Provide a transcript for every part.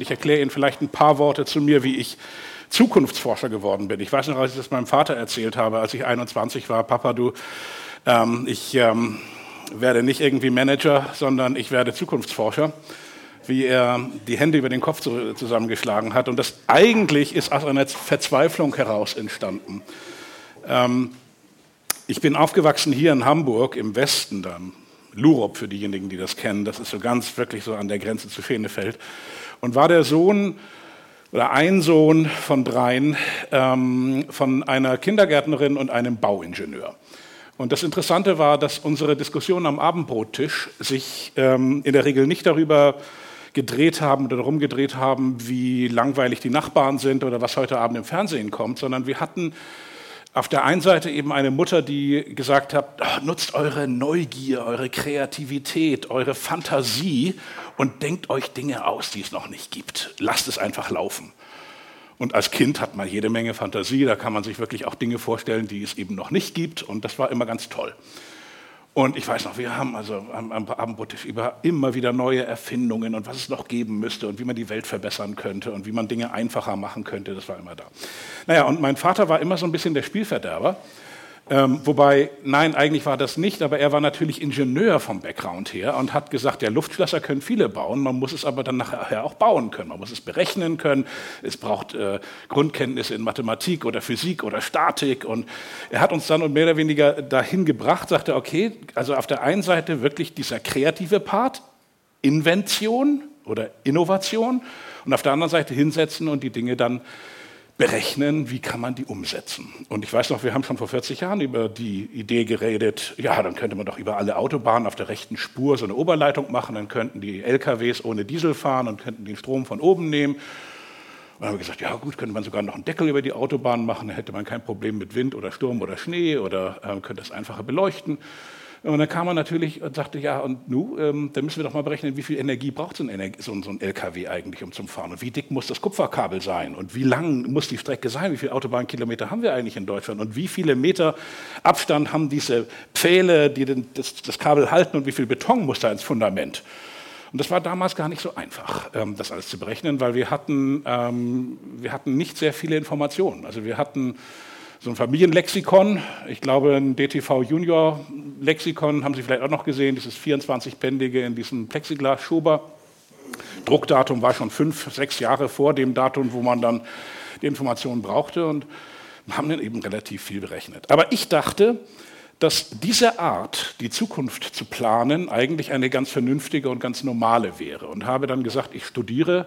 Ich erkläre Ihnen vielleicht ein paar Worte zu mir, wie ich Zukunftsforscher geworden bin. Ich weiß noch, als ich das meinem Vater erzählt habe, als ich 21 war, Papa, du, ähm, ich ähm, werde nicht irgendwie Manager, sondern ich werde Zukunftsforscher, wie er die Hände über den Kopf zusammengeschlagen hat. Und das eigentlich ist aus einer Verzweiflung heraus entstanden. Ähm, ich bin aufgewachsen hier in Hamburg im Westen, dann Lurop für diejenigen, die das kennen. Das ist so ganz wirklich so an der Grenze zu Fenefeld und war der Sohn oder ein Sohn von dreien ähm, von einer Kindergärtnerin und einem Bauingenieur. Und das Interessante war, dass unsere Diskussionen am Abendbrottisch sich ähm, in der Regel nicht darüber gedreht haben oder darum gedreht haben, wie langweilig die Nachbarn sind oder was heute Abend im Fernsehen kommt, sondern wir hatten auf der einen Seite eben eine Mutter, die gesagt hat, oh, nutzt eure Neugier, eure Kreativität, eure Fantasie und denkt euch Dinge aus, die es noch nicht gibt. Lasst es einfach laufen. Und als Kind hat man jede Menge Fantasie, da kann man sich wirklich auch Dinge vorstellen, die es eben noch nicht gibt. Und das war immer ganz toll. Und ich weiß noch, wir haben also am, am über immer wieder neue Erfindungen und was es noch geben müsste und wie man die Welt verbessern könnte und wie man Dinge einfacher machen könnte. Das war immer da. Naja, und mein Vater war immer so ein bisschen der Spielverderber. Ähm, wobei, nein, eigentlich war das nicht, aber er war natürlich Ingenieur vom Background her und hat gesagt, ja, Luftschlösser können viele bauen, man muss es aber dann nachher auch bauen können, man muss es berechnen können, es braucht äh, Grundkenntnisse in Mathematik oder Physik oder Statik und er hat uns dann mehr oder weniger dahin gebracht, sagte, okay, also auf der einen Seite wirklich dieser kreative Part, Invention oder Innovation und auf der anderen Seite hinsetzen und die Dinge dann berechnen, wie kann man die umsetzen. Und ich weiß noch, wir haben schon vor 40 Jahren über die Idee geredet, ja, dann könnte man doch über alle Autobahnen auf der rechten Spur so eine Oberleitung machen, dann könnten die LKWs ohne Diesel fahren und könnten den Strom von oben nehmen. Und dann haben wir gesagt, ja gut, könnte man sogar noch einen Deckel über die Autobahn machen, dann hätte man kein Problem mit Wind oder Sturm oder Schnee oder äh, könnte es einfacher beleuchten. Und dann kam man natürlich und sagte, ja, und nu, ähm, dann müssen wir doch mal berechnen, wie viel Energie braucht so ein, so, so ein, LKW eigentlich, um zum Fahren? Und wie dick muss das Kupferkabel sein? Und wie lang muss die Strecke sein? Wie viele Autobahnkilometer haben wir eigentlich in Deutschland? Und wie viele Meter Abstand haben diese Pfähle, die den, das, das Kabel halten? Und wie viel Beton muss da ins Fundament? Und das war damals gar nicht so einfach, ähm, das alles zu berechnen, weil wir hatten, ähm, wir hatten nicht sehr viele Informationen. Also wir hatten so ein Familienlexikon. Ich glaube, ein DTV Junior Lexikon haben Sie vielleicht auch noch gesehen, dieses 24-bändige in diesem Plexiglas-Schober. Druckdatum war schon fünf, sechs Jahre vor dem Datum, wo man dann die Informationen brauchte und haben dann eben relativ viel berechnet. Aber ich dachte, dass diese Art, die Zukunft zu planen, eigentlich eine ganz vernünftige und ganz normale wäre und habe dann gesagt, ich studiere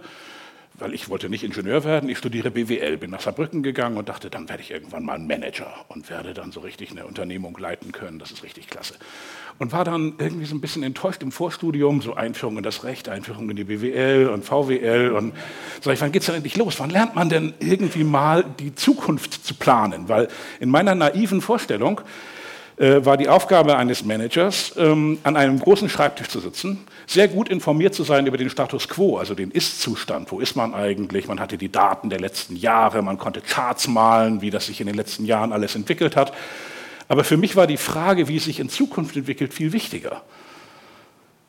weil ich wollte nicht Ingenieur werden, ich studiere BWL, bin nach Saarbrücken gegangen und dachte, dann werde ich irgendwann mal Manager und werde dann so richtig eine Unternehmung leiten können, das ist richtig klasse. Und war dann irgendwie so ein bisschen enttäuscht im Vorstudium, so Einführung in das Recht, Einführung in die BWL und VWL und sag ich, wann geht's denn endlich los? Wann lernt man denn irgendwie mal die Zukunft zu planen? Weil in meiner naiven Vorstellung äh, war die Aufgabe eines Managers, ähm, an einem großen Schreibtisch zu sitzen, sehr gut informiert zu sein über den Status quo, also den Ist-Zustand. Wo ist man eigentlich? Man hatte die Daten der letzten Jahre, man konnte Charts malen, wie das sich in den letzten Jahren alles entwickelt hat. Aber für mich war die Frage, wie es sich in Zukunft entwickelt, viel wichtiger.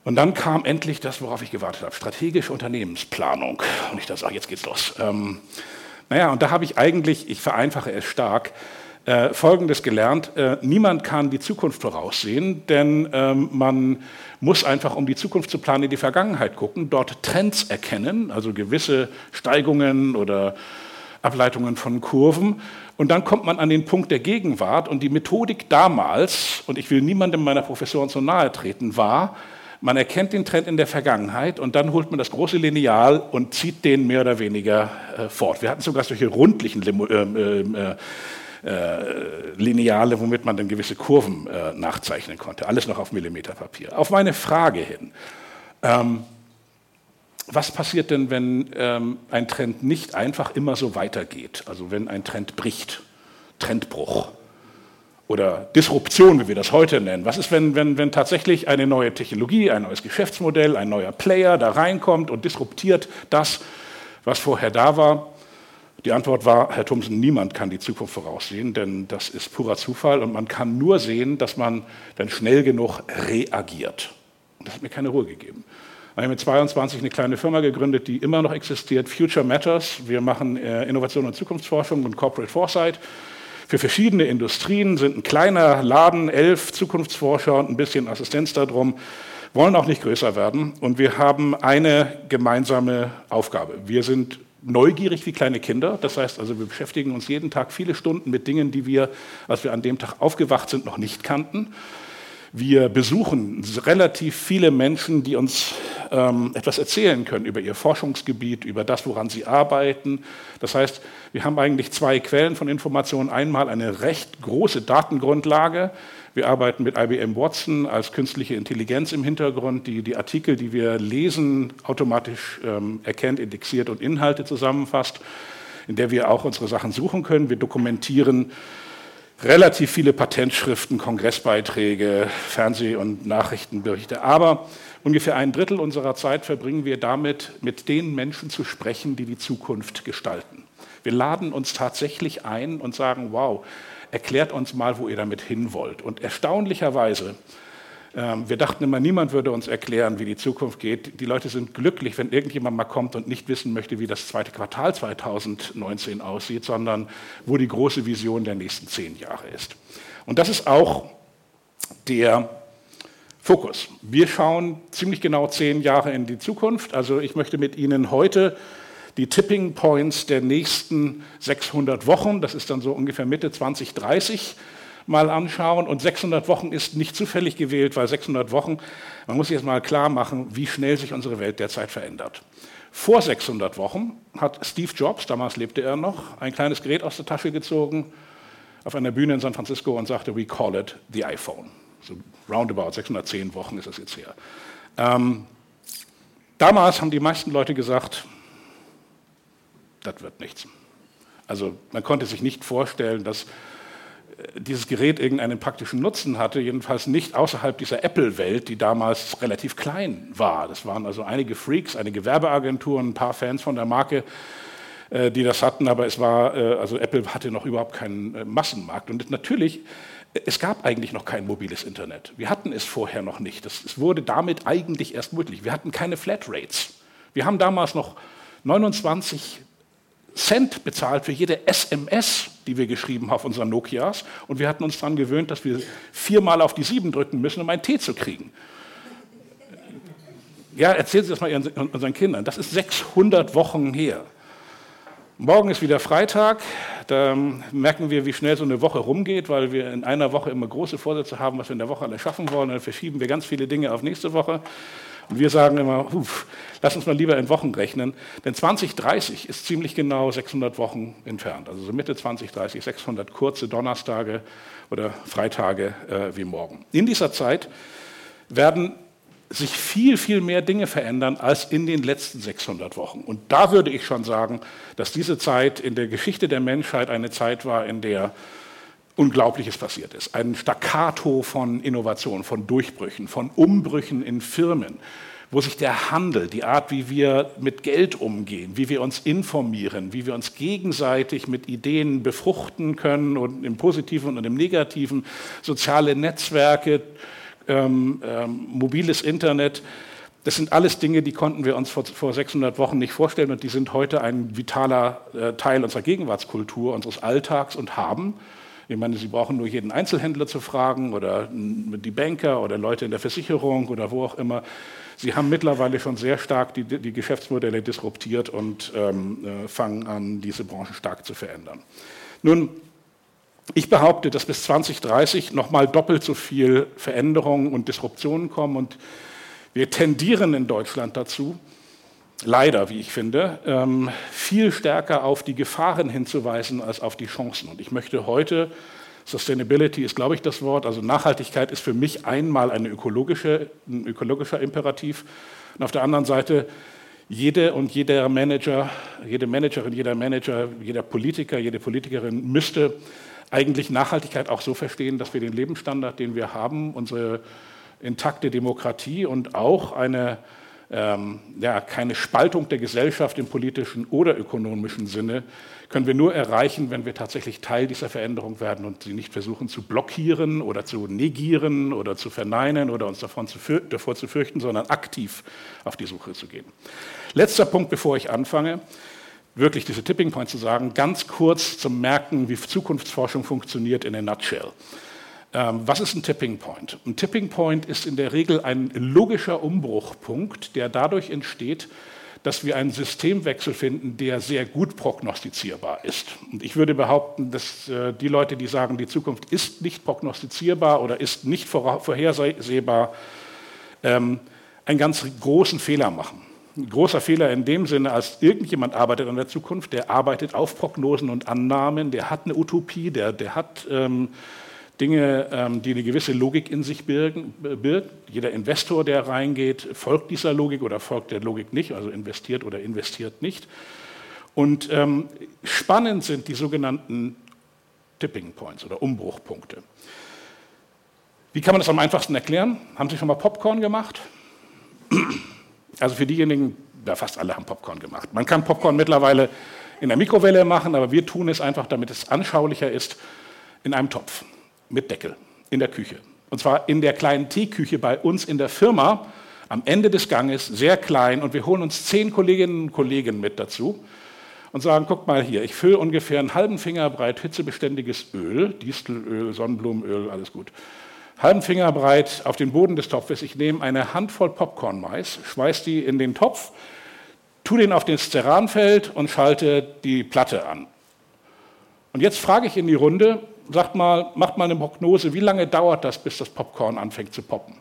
Und dann kam endlich das, worauf ich gewartet habe, strategische Unternehmensplanung. Und ich dachte, ach, jetzt geht's los. Ähm, naja, und da habe ich eigentlich, ich vereinfache es stark, äh, Folgendes gelernt. Äh, niemand kann die Zukunft voraussehen, denn ähm, man muss einfach, um die Zukunft zu planen, in die Vergangenheit gucken, dort Trends erkennen, also gewisse Steigungen oder Ableitungen von Kurven. Und dann kommt man an den Punkt der Gegenwart. Und die Methodik damals, und ich will niemandem meiner Professoren so nahe treten, war, man erkennt den Trend in der Vergangenheit und dann holt man das große Lineal und zieht den mehr oder weniger äh, fort. Wir hatten sogar solche rundlichen Limo, äh, äh, äh, Lineale, womit man dann gewisse Kurven äh, nachzeichnen konnte. Alles noch auf Millimeterpapier. Auf meine Frage hin. Ähm, was passiert denn, wenn ähm, ein Trend nicht einfach immer so weitergeht? Also wenn ein Trend bricht, Trendbruch oder Disruption, wie wir das heute nennen. Was ist, wenn, wenn, wenn tatsächlich eine neue Technologie, ein neues Geschäftsmodell, ein neuer Player da reinkommt und disruptiert das, was vorher da war? Die Antwort war, Herr Thomsen, niemand kann die Zukunft voraussehen, denn das ist purer Zufall und man kann nur sehen, dass man dann schnell genug reagiert. Und das hat mir keine Ruhe gegeben. Wir haben mit 22 eine kleine Firma gegründet, die immer noch existiert, Future Matters. Wir machen äh, Innovation und Zukunftsforschung und Corporate Foresight. Für verschiedene Industrien sind ein kleiner Laden, elf Zukunftsforscher und ein bisschen Assistenz darum, wollen auch nicht größer werden. Und wir haben eine gemeinsame Aufgabe. Wir sind neugierig wie kleine Kinder. Das heißt also, wir beschäftigen uns jeden Tag viele Stunden mit Dingen, die wir, als wir an dem Tag aufgewacht sind, noch nicht kannten. Wir besuchen relativ viele Menschen, die uns ähm, etwas erzählen können über ihr Forschungsgebiet, über das, woran sie arbeiten. Das heißt, wir haben eigentlich zwei Quellen von Informationen. Einmal eine recht große Datengrundlage. Wir arbeiten mit IBM Watson als künstliche Intelligenz im Hintergrund, die die Artikel, die wir lesen, automatisch ähm, erkennt, indexiert und Inhalte zusammenfasst, in der wir auch unsere Sachen suchen können. Wir dokumentieren relativ viele Patentschriften, Kongressbeiträge, Fernseh- und Nachrichtenberichte. Aber ungefähr ein Drittel unserer Zeit verbringen wir damit, mit den Menschen zu sprechen, die die Zukunft gestalten. Wir laden uns tatsächlich ein und sagen, wow, erklärt uns mal, wo ihr damit hin wollt. Und erstaunlicherweise ähm, wir dachten immer, niemand würde uns erklären, wie die Zukunft geht. Die Leute sind glücklich, wenn irgendjemand mal kommt und nicht wissen möchte, wie das zweite Quartal 2019 aussieht, sondern wo die große Vision der nächsten zehn Jahre ist. Und das ist auch der Fokus. Wir schauen ziemlich genau zehn Jahre in die Zukunft. Also ich möchte mit Ihnen heute die Tipping Points der nächsten 600 Wochen, das ist dann so ungefähr Mitte 2030, mal anschauen. Und 600 Wochen ist nicht zufällig gewählt, weil 600 Wochen, man muss sich jetzt mal klar machen, wie schnell sich unsere Welt derzeit verändert. Vor 600 Wochen hat Steve Jobs, damals lebte er noch, ein kleines Gerät aus der Tasche gezogen auf einer Bühne in San Francisco und sagte, we call it the iPhone. So roundabout 610 Wochen ist das jetzt her. Ähm, damals haben die meisten Leute gesagt, das wird nichts. Also man konnte sich nicht vorstellen, dass dieses Gerät irgendeinen praktischen Nutzen hatte, jedenfalls nicht außerhalb dieser Apple-Welt, die damals relativ klein war. Das waren also einige Freaks, einige Werbeagenturen, ein paar Fans von der Marke, äh, die das hatten, aber es war, äh, also Apple hatte noch überhaupt keinen äh, Massenmarkt. Und natürlich, es gab eigentlich noch kein mobiles Internet. Wir hatten es vorher noch nicht. Es wurde damit eigentlich erst möglich. Wir hatten keine Flatrates. Wir haben damals noch 29 Cent bezahlt für jede SMS, die wir geschrieben haben auf unseren Nokias. Und wir hatten uns daran gewöhnt, dass wir viermal auf die sieben drücken müssen, um einen Tee zu kriegen. Ja, erzählen Sie das mal Ihren, unseren Kindern. Das ist 600 Wochen her. Morgen ist wieder Freitag. Da merken wir, wie schnell so eine Woche rumgeht, weil wir in einer Woche immer große Vorsätze haben, was wir in der Woche alle schaffen wollen. Dann verschieben wir ganz viele Dinge auf nächste Woche. Und wir sagen immer, huf, lass uns mal lieber in Wochen rechnen, denn 2030 ist ziemlich genau 600 Wochen entfernt. Also so Mitte 2030, 600 kurze Donnerstage oder Freitage äh, wie morgen. In dieser Zeit werden sich viel, viel mehr Dinge verändern als in den letzten 600 Wochen. Und da würde ich schon sagen, dass diese Zeit in der Geschichte der Menschheit eine Zeit war, in der Unglaubliches passiert ist. Ein Staccato von Innovationen, von Durchbrüchen, von Umbrüchen in Firmen, wo sich der Handel, die Art, wie wir mit Geld umgehen, wie wir uns informieren, wie wir uns gegenseitig mit Ideen befruchten können und im positiven und im negativen, soziale Netzwerke, ähm, ähm, mobiles Internet, das sind alles Dinge, die konnten wir uns vor, vor 600 Wochen nicht vorstellen und die sind heute ein vitaler äh, Teil unserer Gegenwartskultur, unseres Alltags und haben ich meine, Sie brauchen nur jeden Einzelhändler zu fragen oder die Banker oder Leute in der Versicherung oder wo auch immer. Sie haben mittlerweile schon sehr stark die, die Geschäftsmodelle disruptiert und ähm, äh, fangen an, diese Branche stark zu verändern. Nun, ich behaupte, dass bis 2030 nochmal doppelt so viel Veränderungen und Disruptionen kommen und wir tendieren in Deutschland dazu, leider, wie ich finde, ähm, viel stärker auf die Gefahren hinzuweisen als auf die Chancen. Und ich möchte heute, Sustainability ist, glaube ich, das Wort, also Nachhaltigkeit ist für mich einmal eine ökologische, ein ökologischer Imperativ. Und auf der anderen Seite, jede und jeder Manager, jede Managerin, jeder Manager, jeder Politiker, jede Politikerin müsste eigentlich Nachhaltigkeit auch so verstehen, dass wir den Lebensstandard, den wir haben, unsere intakte Demokratie und auch eine ähm, ja, keine Spaltung der Gesellschaft im politischen oder ökonomischen Sinne können wir nur erreichen, wenn wir tatsächlich Teil dieser Veränderung werden und sie nicht versuchen zu blockieren oder zu negieren oder zu verneinen oder uns davon zu davor zu fürchten, sondern aktiv auf die Suche zu gehen. Letzter Punkt, bevor ich anfange, wirklich diese Tipping Point zu sagen, ganz kurz zum Merken, wie Zukunftsforschung funktioniert in a nutshell. Ähm, was ist ein Tipping Point? Ein Tipping Point ist in der Regel ein logischer Umbruchpunkt, der dadurch entsteht, dass wir einen Systemwechsel finden, der sehr gut prognostizierbar ist. Und ich würde behaupten, dass äh, die Leute, die sagen, die Zukunft ist nicht prognostizierbar oder ist nicht vorhersehbar, ähm, einen ganz großen Fehler machen. Ein großer Fehler in dem Sinne, als irgendjemand arbeitet an der Zukunft, der arbeitet auf Prognosen und Annahmen, der hat eine Utopie, der, der hat ähm, Dinge, ähm, die eine gewisse Logik in sich birgt. Jeder Investor, der reingeht, folgt dieser Logik oder folgt der Logik nicht, also investiert oder investiert nicht. Und ähm, spannend sind die sogenannten Tipping Points oder Umbruchpunkte. Wie kann man das am einfachsten erklären? Haben Sie schon mal Popcorn gemacht? Also für diejenigen, ja, fast alle haben Popcorn gemacht. Man kann Popcorn mittlerweile in der Mikrowelle machen, aber wir tun es einfach, damit es anschaulicher ist, in einem Topf mit Deckel in der Küche. Und zwar in der kleinen Teeküche bei uns in der Firma am Ende des Ganges, sehr klein. Und wir holen uns zehn Kolleginnen und Kollegen mit dazu und sagen, guck mal hier, ich fülle ungefähr einen halben Finger breit hitzebeständiges Öl, Distelöl, Sonnenblumenöl, alles gut. Halben Finger breit auf den Boden des Topfes. Ich nehme eine Handvoll Popcornmais, schmeiß die in den Topf, tu den auf den Steranfeld und schalte die Platte an. Und jetzt frage ich in die Runde, sagt mal, macht mal eine Prognose, wie lange dauert das, bis das Popcorn anfängt zu poppen?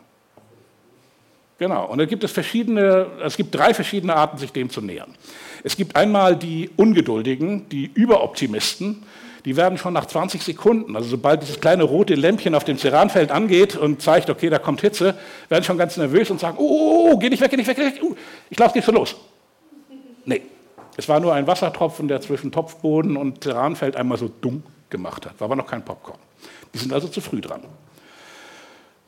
Genau, und da gibt es verschiedene, es gibt drei verschiedene Arten, sich dem zu nähern. Es gibt einmal die Ungeduldigen, die Überoptimisten, die werden schon nach 20 Sekunden, also sobald dieses kleine rote Lämpchen auf dem Ceranfeld angeht und zeigt, okay, da kommt Hitze, werden schon ganz nervös und sagen, oh, oh, oh geh nicht weg, geh nicht weg, geh nicht weg. Uh, ich glaube, es geht schon los. Es war nur ein Wassertropfen, der zwischen Topfboden und Ceranfeld einmal so dumm gemacht hat. War aber noch kein Popcorn. Die sind also zu früh dran.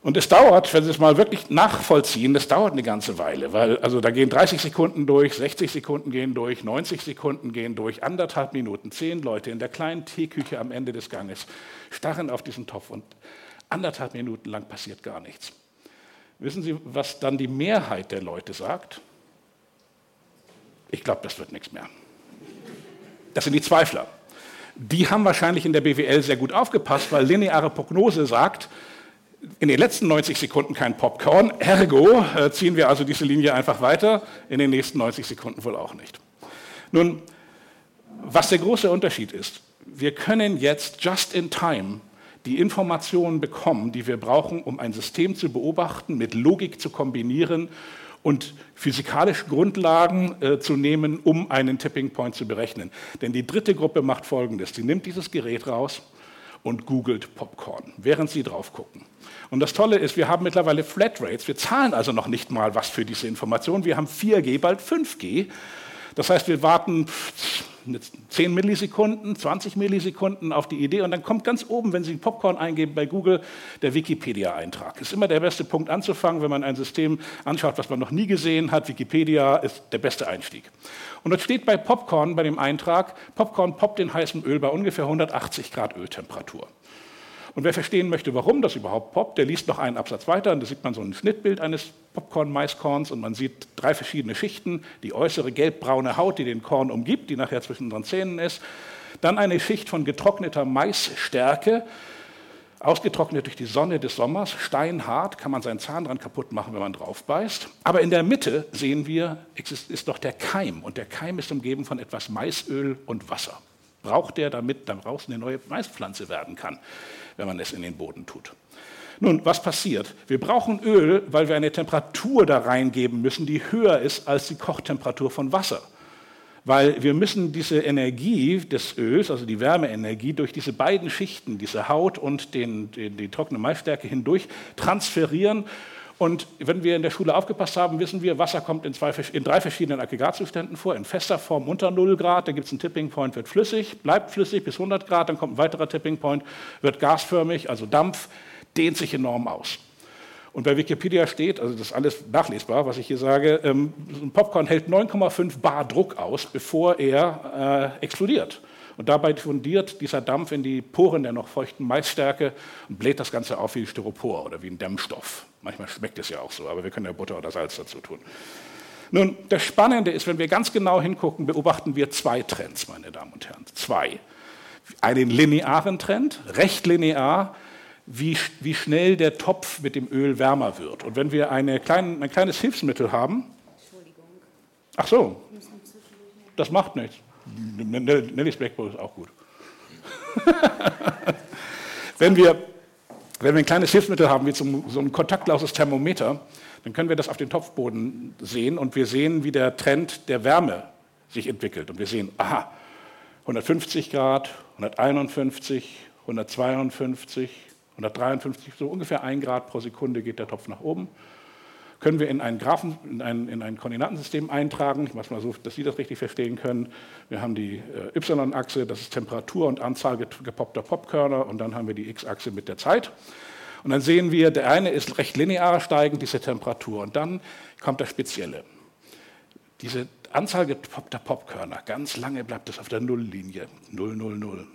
Und es dauert, wenn Sie es mal wirklich nachvollziehen, das dauert eine ganze Weile, weil also da gehen 30 Sekunden durch, 60 Sekunden gehen durch, 90 Sekunden gehen durch, anderthalb Minuten, zehn Leute in der kleinen Teeküche am Ende des Ganges starren auf diesen Topf und anderthalb Minuten lang passiert gar nichts. Wissen Sie, was dann die Mehrheit der Leute sagt? Ich glaube, das wird nichts mehr. Das sind die Zweifler die haben wahrscheinlich in der BWL sehr gut aufgepasst, weil lineare Prognose sagt, in den letzten 90 Sekunden kein Popcorn, ergo äh, ziehen wir also diese Linie einfach weiter, in den nächsten 90 Sekunden wohl auch nicht. Nun, was der große Unterschied ist, wir können jetzt just in time die Informationen bekommen, die wir brauchen, um ein System zu beobachten, mit Logik zu kombinieren und physikalische Grundlagen äh, zu nehmen, um einen Tipping Point zu berechnen. Denn die dritte Gruppe macht Folgendes. Die nimmt dieses Gerät raus und googelt Popcorn, während sie drauf gucken. Und das Tolle ist, wir haben mittlerweile Flatrates. Wir zahlen also noch nicht mal was für diese Information. Wir haben 4G, bald 5G. Das heißt, wir warten 10 Millisekunden, 20 Millisekunden auf die Idee und dann kommt ganz oben, wenn Sie Popcorn eingeben bei Google, der Wikipedia-Eintrag. Ist immer der beste Punkt anzufangen, wenn man ein System anschaut, was man noch nie gesehen hat. Wikipedia ist der beste Einstieg. Und dort steht bei Popcorn, bei dem Eintrag, Popcorn poppt in heißem Öl bei ungefähr 180 Grad Öltemperatur. Und wer verstehen möchte, warum das überhaupt poppt, der liest noch einen Absatz weiter und da sieht man so ein Schnittbild eines Popcorn-Maiskorns und man sieht drei verschiedene Schichten. Die äußere gelbbraune Haut, die den Korn umgibt, die nachher zwischen unseren Zähnen ist. Dann eine Schicht von getrockneter Maisstärke, ausgetrocknet durch die Sonne des Sommers, steinhart, kann man seinen Zahn dran kaputt machen, wenn man drauf beißt. Aber in der Mitte sehen wir, ist noch der Keim und der Keim ist umgeben von etwas Maisöl und Wasser. Braucht der, damit daraus eine neue Maispflanze werden kann wenn man es in den Boden tut. Nun, was passiert? Wir brauchen Öl, weil wir eine Temperatur da reingeben müssen, die höher ist als die Kochtemperatur von Wasser. Weil wir müssen diese Energie des Öls, also die Wärmeenergie, durch diese beiden Schichten, diese Haut und den, den, die trockene Maisstärke hindurch transferieren und wenn wir in der Schule aufgepasst haben, wissen wir, Wasser kommt in, zwei, in drei verschiedenen Aggregatzuständen vor. In fester Form unter 0 Grad, da gibt es einen Tipping Point, wird flüssig, bleibt flüssig bis 100 Grad, dann kommt ein weiterer Tipping Point, wird gasförmig, also Dampf, dehnt sich enorm aus. Und bei Wikipedia steht, also das ist alles nachlesbar, was ich hier sage, ähm, ein Popcorn hält 9,5 Bar Druck aus, bevor er äh, explodiert. Und dabei diffundiert dieser Dampf in die Poren der noch feuchten Maisstärke und bläht das Ganze auf wie Styropor oder wie ein Dämmstoff. Manchmal schmeckt es ja auch so, aber wir können ja Butter oder Salz dazu tun. Nun, das Spannende ist, wenn wir ganz genau hingucken, beobachten wir zwei Trends, meine Damen und Herren. Zwei. Einen linearen Trend, recht linear, wie, wie schnell der Topf mit dem Öl wärmer wird. Und wenn wir eine klein, ein kleines Hilfsmittel haben. Entschuldigung. Ach so. Das macht nichts. Nelly's Blackboard ist auch gut. wenn, wir, wenn wir ein kleines Hilfsmittel haben, wie so, so ein kontaktloses Thermometer, dann können wir das auf dem Topfboden sehen und wir sehen, wie der Trend der Wärme sich entwickelt. Und wir sehen, aha, 150 Grad, 151, 152, 153, so ungefähr ein Grad pro Sekunde geht der Topf nach oben. Können wir in einen Graphen, in ein, in ein Koordinatensystem eintragen, ich mache mal so, dass Sie das richtig verstehen können. Wir haben die äh, Y-Achse, das ist Temperatur und Anzahl gepoppter Popkörner und dann haben wir die X-Achse mit der Zeit. Und dann sehen wir, der eine ist recht linear steigend, diese Temperatur. Und dann kommt das Spezielle. Diese Anzahl gepoppter Popkörner, ganz lange bleibt es auf der Nulllinie, 0, 0, 0.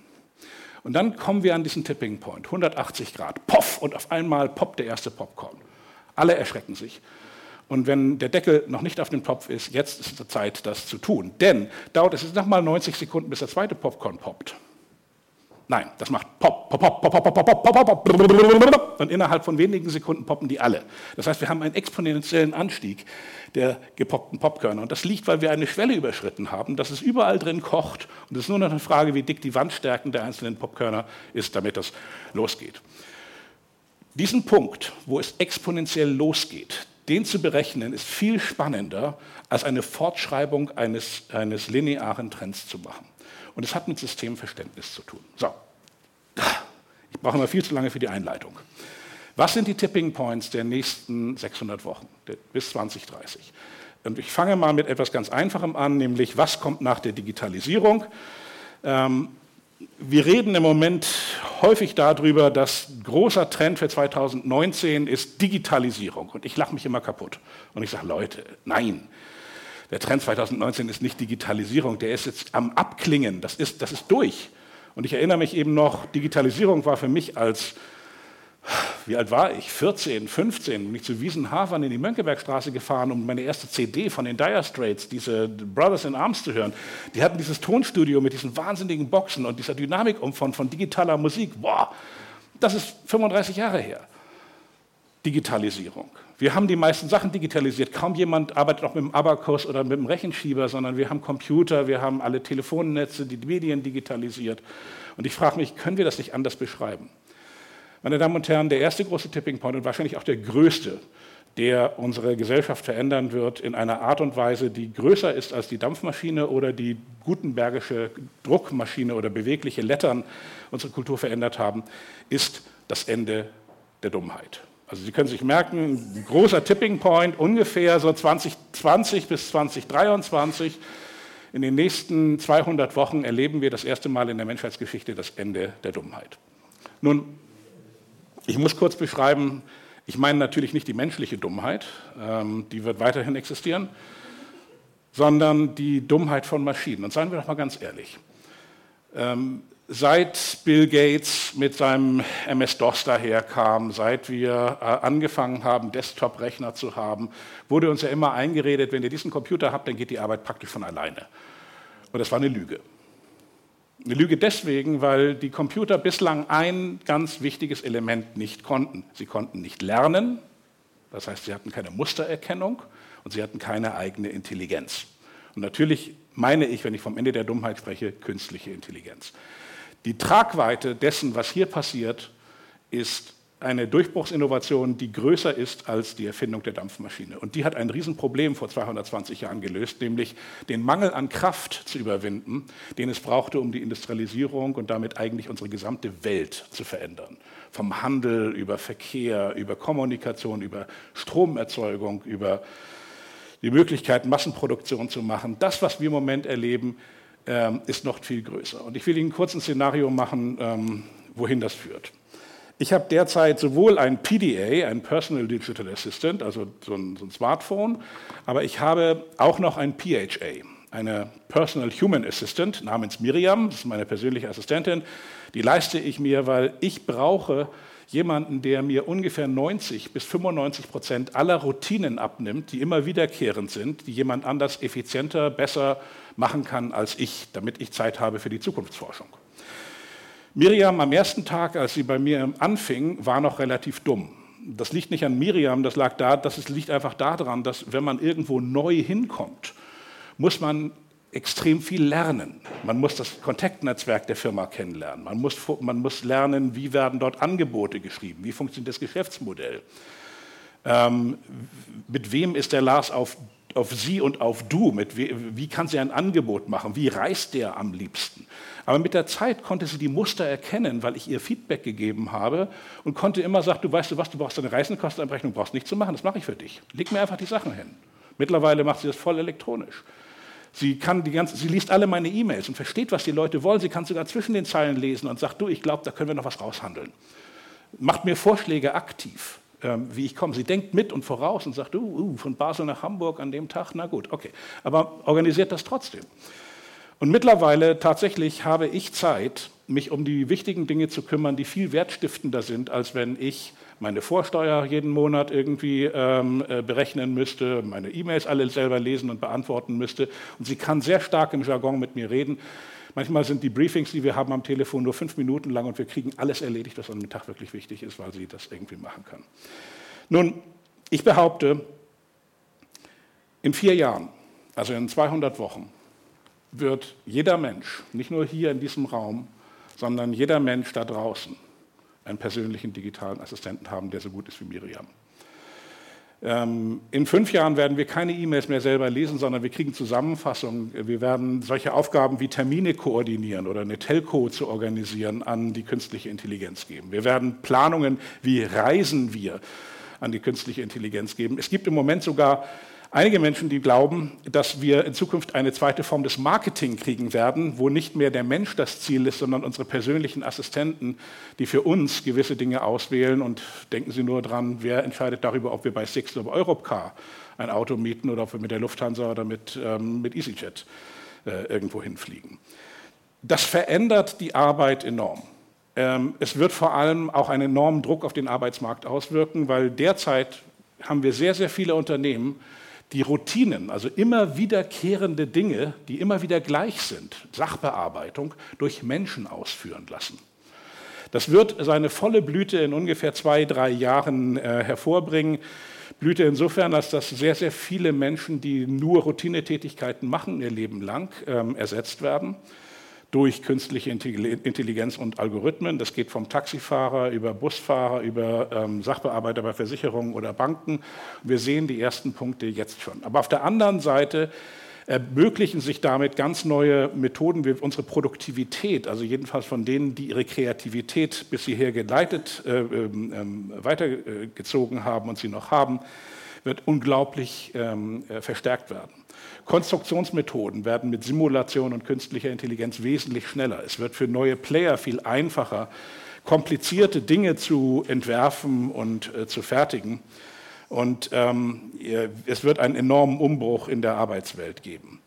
Und dann kommen wir an diesen Tipping Point, 180 Grad, poff, und auf einmal poppt der erste Popcorn. Alle erschrecken sich. Und wenn der Deckel noch nicht auf dem Topf ist, jetzt ist es Zeit, das zu tun. Denn dauert es nochmal 90 Sekunden, bis der zweite Popcorn poppt. Nein, das macht pop, pop, pop, pop, pop, pop, pop, pop, pop, und innerhalb von wenigen Sekunden poppen die alle. Das heißt, wir haben einen exponentiellen Anstieg der gepoppten Popkörner. Und das liegt, weil wir eine Schwelle überschritten haben, dass es überall drin kocht. Und es ist nur noch eine Frage, wie dick die Wandstärken der einzelnen Popkörner ist, damit das losgeht. Diesen Punkt, wo es exponentiell losgeht, den zu berechnen, ist viel spannender, als eine Fortschreibung eines, eines linearen Trends zu machen. Und es hat mit Systemverständnis zu tun. So, ich brauche immer viel zu lange für die Einleitung. Was sind die Tipping Points der nächsten 600 Wochen bis 2030? Und ich fange mal mit etwas ganz Einfachem an, nämlich was kommt nach der Digitalisierung? Ähm, wir reden im Moment häufig darüber, dass großer Trend für 2019 ist Digitalisierung. Und ich lache mich immer kaputt. Und ich sage, Leute, nein, der Trend 2019 ist nicht Digitalisierung, der ist jetzt am Abklingen, das ist, das ist durch. Und ich erinnere mich eben noch, Digitalisierung war für mich als, wie alt war ich, 14, 15, bin ich zu Wiesenhafern in die Mönckebergstraße gefahren, um meine erste CD von den Dire Straits, diese Brothers in Arms zu hören. Die hatten dieses Tonstudio mit diesen wahnsinnigen Boxen und dieser Dynamik um von, von digitaler Musik. Boah, das ist 35 Jahre her. Digitalisierung. Wir haben die meisten Sachen digitalisiert. Kaum jemand arbeitet noch mit dem Abakus oder mit dem Rechenschieber, sondern wir haben Computer, wir haben alle Telefonnetze, die Medien digitalisiert. Und ich frage mich, können wir das nicht anders beschreiben? Meine Damen und Herren, der erste große Tipping Point und wahrscheinlich auch der größte, der unsere Gesellschaft verändern wird in einer Art und Weise, die größer ist als die Dampfmaschine oder die gutenbergische Druckmaschine oder bewegliche Lettern unsere Kultur verändert haben, ist das Ende der Dummheit. Also Sie können sich merken, ein großer Tipping Point, ungefähr so 2020 bis 2023. In den nächsten 200 Wochen erleben wir das erste Mal in der Menschheitsgeschichte das Ende der Dummheit. Nun, ich muss kurz beschreiben, ich meine natürlich nicht die menschliche Dummheit, ähm, die wird weiterhin existieren, sondern die Dummheit von Maschinen. Und seien wir doch mal ganz ehrlich. Ähm, Seit Bill Gates mit seinem MS-DOS daherkam, seit wir äh, angefangen haben, Desktop-Rechner zu haben, wurde uns ja immer eingeredet, wenn ihr diesen Computer habt, dann geht die Arbeit praktisch von alleine. Und das war eine Lüge. Eine Lüge deswegen, weil die Computer bislang ein ganz wichtiges Element nicht konnten. Sie konnten nicht lernen, das heißt, sie hatten keine Mustererkennung und sie hatten keine eigene Intelligenz. Und natürlich meine ich, wenn ich vom Ende der Dummheit spreche, künstliche Intelligenz. Die Tragweite dessen, was hier passiert, ist eine Durchbruchsinnovation, die größer ist als die Erfindung der Dampfmaschine. Und die hat ein Riesenproblem vor 220 Jahren gelöst, nämlich den Mangel an Kraft zu überwinden, den es brauchte, um die Industrialisierung und damit eigentlich unsere gesamte Welt zu verändern. Vom Handel über Verkehr, über Kommunikation, über Stromerzeugung, über die Möglichkeit, Massenproduktion zu machen. Das, was wir im Moment erleben, ähm, ist noch viel größer. Und ich will Ihnen kurz ein Szenario machen, ähm, wohin das führt. Ich habe derzeit sowohl ein PDA, ein Personal Digital Assistant, also so ein, so ein, Smartphone, aber ich habe auch noch ein PHA, eine Personal Human Assistant namens Miriam, das ist meine persönliche Assistentin. Die leiste ich mir, weil ich brauche jemanden, der mir ungefähr 90 bis 95 Prozent aller Routinen abnimmt, die immer wiederkehrend sind, die jemand anders effizienter, besser machen kann als ich, damit ich Zeit habe für die Zukunftsforschung. Miriam am ersten Tag, als sie bei mir anfing, war noch relativ dumm. Das liegt nicht an Miriam, das, lag da, das liegt einfach daran, dass wenn man irgendwo neu hinkommt, muss man extrem viel lernen. Man muss das Kontaktnetzwerk der Firma kennenlernen. Man muss, man muss lernen, wie werden dort Angebote geschrieben, wie funktioniert das Geschäftsmodell. Ähm, mit wem ist der Lars auf, auf Sie und auf Du? Mit wie, wie kann sie ein Angebot machen? Wie reist der am liebsten? Aber mit der Zeit konnte sie die Muster erkennen, weil ich ihr Feedback gegeben habe und konnte immer sagen, du weißt du was, du brauchst eine Reisenkostenabrechnung, brauchst nicht zu machen, das mache ich für dich. Leg mir einfach die Sachen hin. Mittlerweile macht sie das voll elektronisch. Sie, kann die ganze, sie liest alle meine E-Mails und versteht, was die Leute wollen. Sie kann sogar zwischen den Zeilen lesen und sagt, du, ich glaube, da können wir noch was raushandeln. Macht mir Vorschläge aktiv, ähm, wie ich komme. Sie denkt mit und voraus und sagt, uh, uh, von Basel nach Hamburg an dem Tag, na gut, okay. Aber organisiert das trotzdem. Und mittlerweile tatsächlich habe ich Zeit, mich um die wichtigen Dinge zu kümmern, die viel wertstiftender sind, als wenn ich meine Vorsteuer jeden Monat irgendwie ähm, äh, berechnen müsste, meine E-Mails alle selber lesen und beantworten müsste. Und sie kann sehr stark im Jargon mit mir reden. Manchmal sind die Briefings, die wir haben am Telefon, nur fünf Minuten lang und wir kriegen alles erledigt, was an dem Tag wirklich wichtig ist, weil sie das irgendwie machen kann. Nun, ich behaupte, in vier Jahren, also in 200 Wochen, wird jeder Mensch, nicht nur hier in diesem Raum, sondern jeder Mensch da draußen einen persönlichen digitalen Assistenten haben, der so gut ist wie Miriam. Ähm, in fünf Jahren werden wir keine E-Mails mehr selber lesen, sondern wir kriegen Zusammenfassungen. Wir werden solche Aufgaben wie Termine koordinieren oder eine Telco zu organisieren an die künstliche Intelligenz geben. Wir werden Planungen, wie reisen wir, an die künstliche Intelligenz geben. Es gibt im Moment sogar einige Menschen, die glauben, dass wir in Zukunft eine zweite Form des Marketing kriegen werden, wo nicht mehr der Mensch das Ziel ist, sondern unsere persönlichen Assistenten, die für uns gewisse Dinge auswählen. Und denken Sie nur dran, wer entscheidet darüber, ob wir bei Six oder Europcar ein Auto mieten oder ob wir mit der Lufthansa oder mit, ähm, mit EasyJet äh, irgendwo hinfliegen. Das verändert die Arbeit enorm. Ähm, es wird vor allem auch einen enormen Druck auf den Arbeitsmarkt auswirken, weil derzeit haben wir sehr, sehr viele Unternehmen, die Routinen, also immer wiederkehrende Dinge, die immer wieder gleich sind, Sachbearbeitung, durch Menschen ausführen lassen. Das wird seine volle Blüte in ungefähr zwei, drei Jahren äh, hervorbringen. Blüte insofern, dass sehr, sehr viele Menschen, die nur Routinetätigkeiten machen, ihr Leben lang, ähm, ersetzt werden durch künstliche Intelligenz und Algorithmen. Das geht vom Taxifahrer über Busfahrer, über ähm, Sachbearbeiter bei Versicherungen oder Banken. Wir sehen die ersten Punkte jetzt schon. Aber auf der anderen Seite ermöglichen sich damit ganz neue Methoden, wie unsere Produktivität, also jedenfalls von denen, die ihre Kreativität bis hierher geleitet, äh, ähm weitergezogen haben und sie noch haben, wird unglaublich ähm, äh, verstärkt werden. Konstruktionsmethoden werden mit Simulation und künstlicher Intelligenz wesentlich schneller. Es wird für neue Player viel einfacher, komplizierte Dinge zu entwerfen und äh, zu fertigen. Und ähm, es wird einen enormen Umbruch in der Arbeitswelt geben.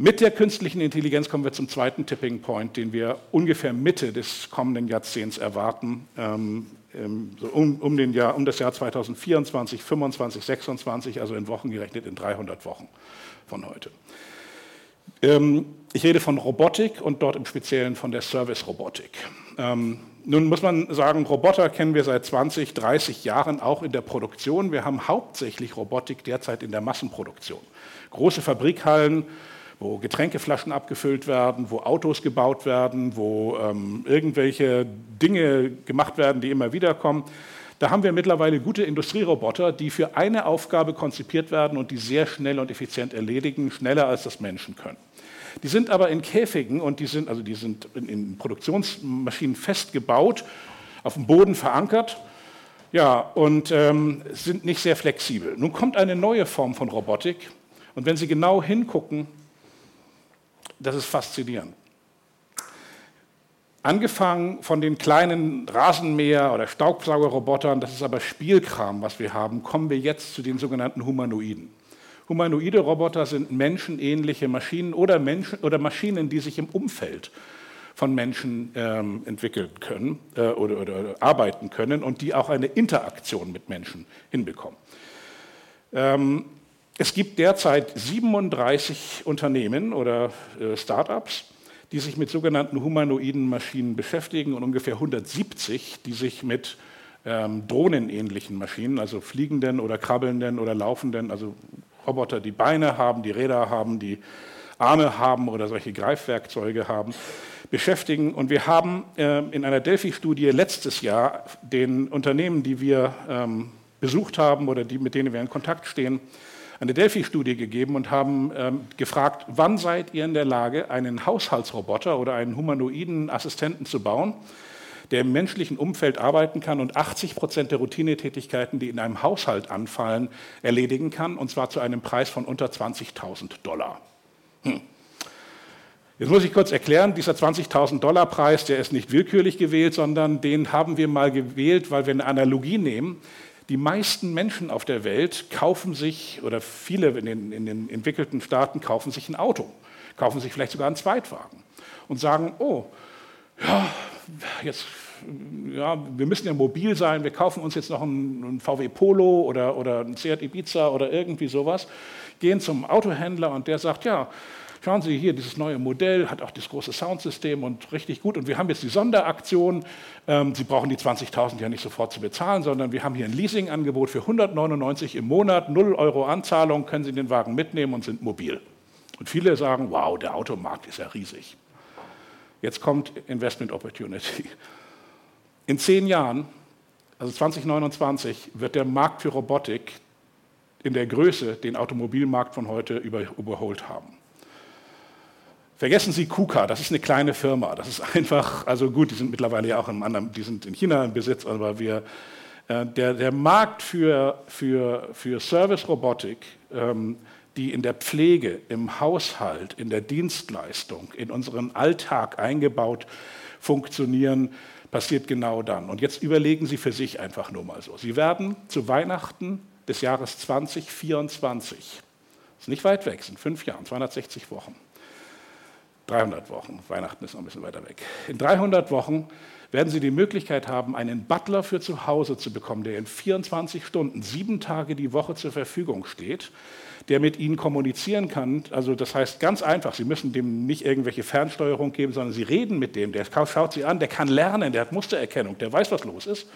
Mit der künstlichen Intelligenz kommen wir zum zweiten Tipping Point, den wir ungefähr Mitte des kommenden Jahrzehnts erwarten. Ähm, ähm so um, um, den Jahr, um das Jahr 2024, 25, 26, also in Wochen gerechnet in 300 Wochen von heute. Ähm, ich rede von Robotik und dort im Speziellen von der Service-Robotik. Ähm, nun muss man sagen, Roboter kennen wir seit 20, 30 Jahren auch in der Produktion. Wir haben hauptsächlich Robotik derzeit in der Massenproduktion. Große Fabrikhallen, wo Getränkeflaschen abgefüllt werden, wo Autos gebaut werden, wo ähm, irgendwelche Dinge gemacht werden, die immer wieder kommen. Da haben wir mittlerweile gute Industrieroboter, die für eine Aufgabe konzipiert werden und die sehr schnell und effizient erledigen, schneller als das Menschen können. Die sind aber in Käfigen und die sind, also die sind in, in Produktionsmaschinen festgebaut, auf dem Boden verankert ja, und ähm, sind nicht sehr flexibel. Nun kommt eine neue Form von Robotik und wenn Sie genau hingucken, das ist faszinierend. Angefangen von den kleinen Rasenmäher- oder Staubsaugerrobotern, das ist aber Spielkram, was wir haben, kommen wir jetzt zu den sogenannten Humanoiden. Humanoide Roboter sind menschenähnliche Maschinen oder, Menschen, oder Maschinen, die sich im Umfeld von Menschen ähm, entwickeln können äh, oder, oder, arbeiten können und die auch eine Interaktion mit Menschen hinbekommen. Ähm, es gibt derzeit 37 Unternehmen oder äh, Startups, die sich mit sogenannten humanoiden Maschinen beschäftigen und ungefähr 170, die sich mit ähm, drohnenähnlichen Maschinen, also fliegenden oder krabbelnden oder laufenden, also Roboter, die Beine haben, die Räder haben, die Arme haben oder solche Greifwerkzeuge haben, beschäftigen. Und wir haben äh, in einer Delphi-Studie letztes Jahr den Unternehmen, die wir ähm, besucht haben oder die, mit denen wir in Kontakt stehen, eine Delphi-Studie gegeben und haben ähm, gefragt, wann seid ihr in der Lage, einen Haushaltsroboter oder einen humanoiden Assistenten zu bauen, der im menschlichen Umfeld arbeiten kann und 80 Prozent der Routinetätigkeiten, die in einem Haushalt anfallen, erledigen kann, und zwar zu einem Preis von unter 20.000 Dollar. Hm. Jetzt muss ich kurz erklären, dieser 20.000 Dollar Preis, der ist nicht willkürlich gewählt, sondern den haben wir mal gewählt, weil wir eine Analogie nehmen. Die meisten Menschen auf der Welt kaufen sich, oder viele in den, in den entwickelten Staaten kaufen sich ein Auto, kaufen sich vielleicht sogar einen Zweitwagen und sagen, oh, ja, jetzt, ja, wir müssen ja mobil sein, wir kaufen uns jetzt noch einen, einen VW Polo oder, oder einen Seat Ibiza oder irgendwie sowas, gehen zum Autohändler und der sagt, ja, Schauen Sie hier, dieses neue Modell hat auch das große Soundsystem und richtig gut. Und wir haben jetzt die Sonderaktion. Ähm, Sie brauchen die 20.000 ja nicht sofort zu bezahlen, sondern wir haben hier ein Leasingangebot für 199 im Monat, 0 Euro Anzahlung, können Sie den Wagen mitnehmen und sind mobil. Und viele sagen, wow, der Automarkt ist ja riesig. Jetzt kommt Investment Opportunity. In zehn Jahren, also 2029, wird der Markt für Robotik in der Größe den Automobilmarkt von heute überholt haben. Vergessen Sie KUKA, das ist eine kleine Firma. Das ist einfach, also gut, die sind mittlerweile ja auch in, anderen, die sind in China im Besitz, aber wir, äh, der, der Markt für, für, für Service-Robotik, ähm, die in der Pflege, im Haushalt, in der Dienstleistung, in unseren Alltag eingebaut funktionieren, passiert genau dann. Und jetzt überlegen Sie für sich einfach nur mal so. Sie werden zu Weihnachten des Jahres 2024, das ist nicht weit weg, sind fünf Jahre, 260 Wochen, 300 Wochen, Weihnachten ist noch ein bisschen weiter weg. In 300 Wochen werden Sie die Möglichkeit haben, einen Butler für zu Hause zu bekommen, der in 24 Stunden, sieben Tage die Woche zur Verfügung steht, der mit Ihnen kommunizieren kann. Also das heißt ganz einfach, Sie müssen dem nicht irgendwelche Fernsteuerung geben, sondern Sie reden mit dem, der schaut Sie an, der kann lernen, der hat Mustererkennung, der weiß, was los ist.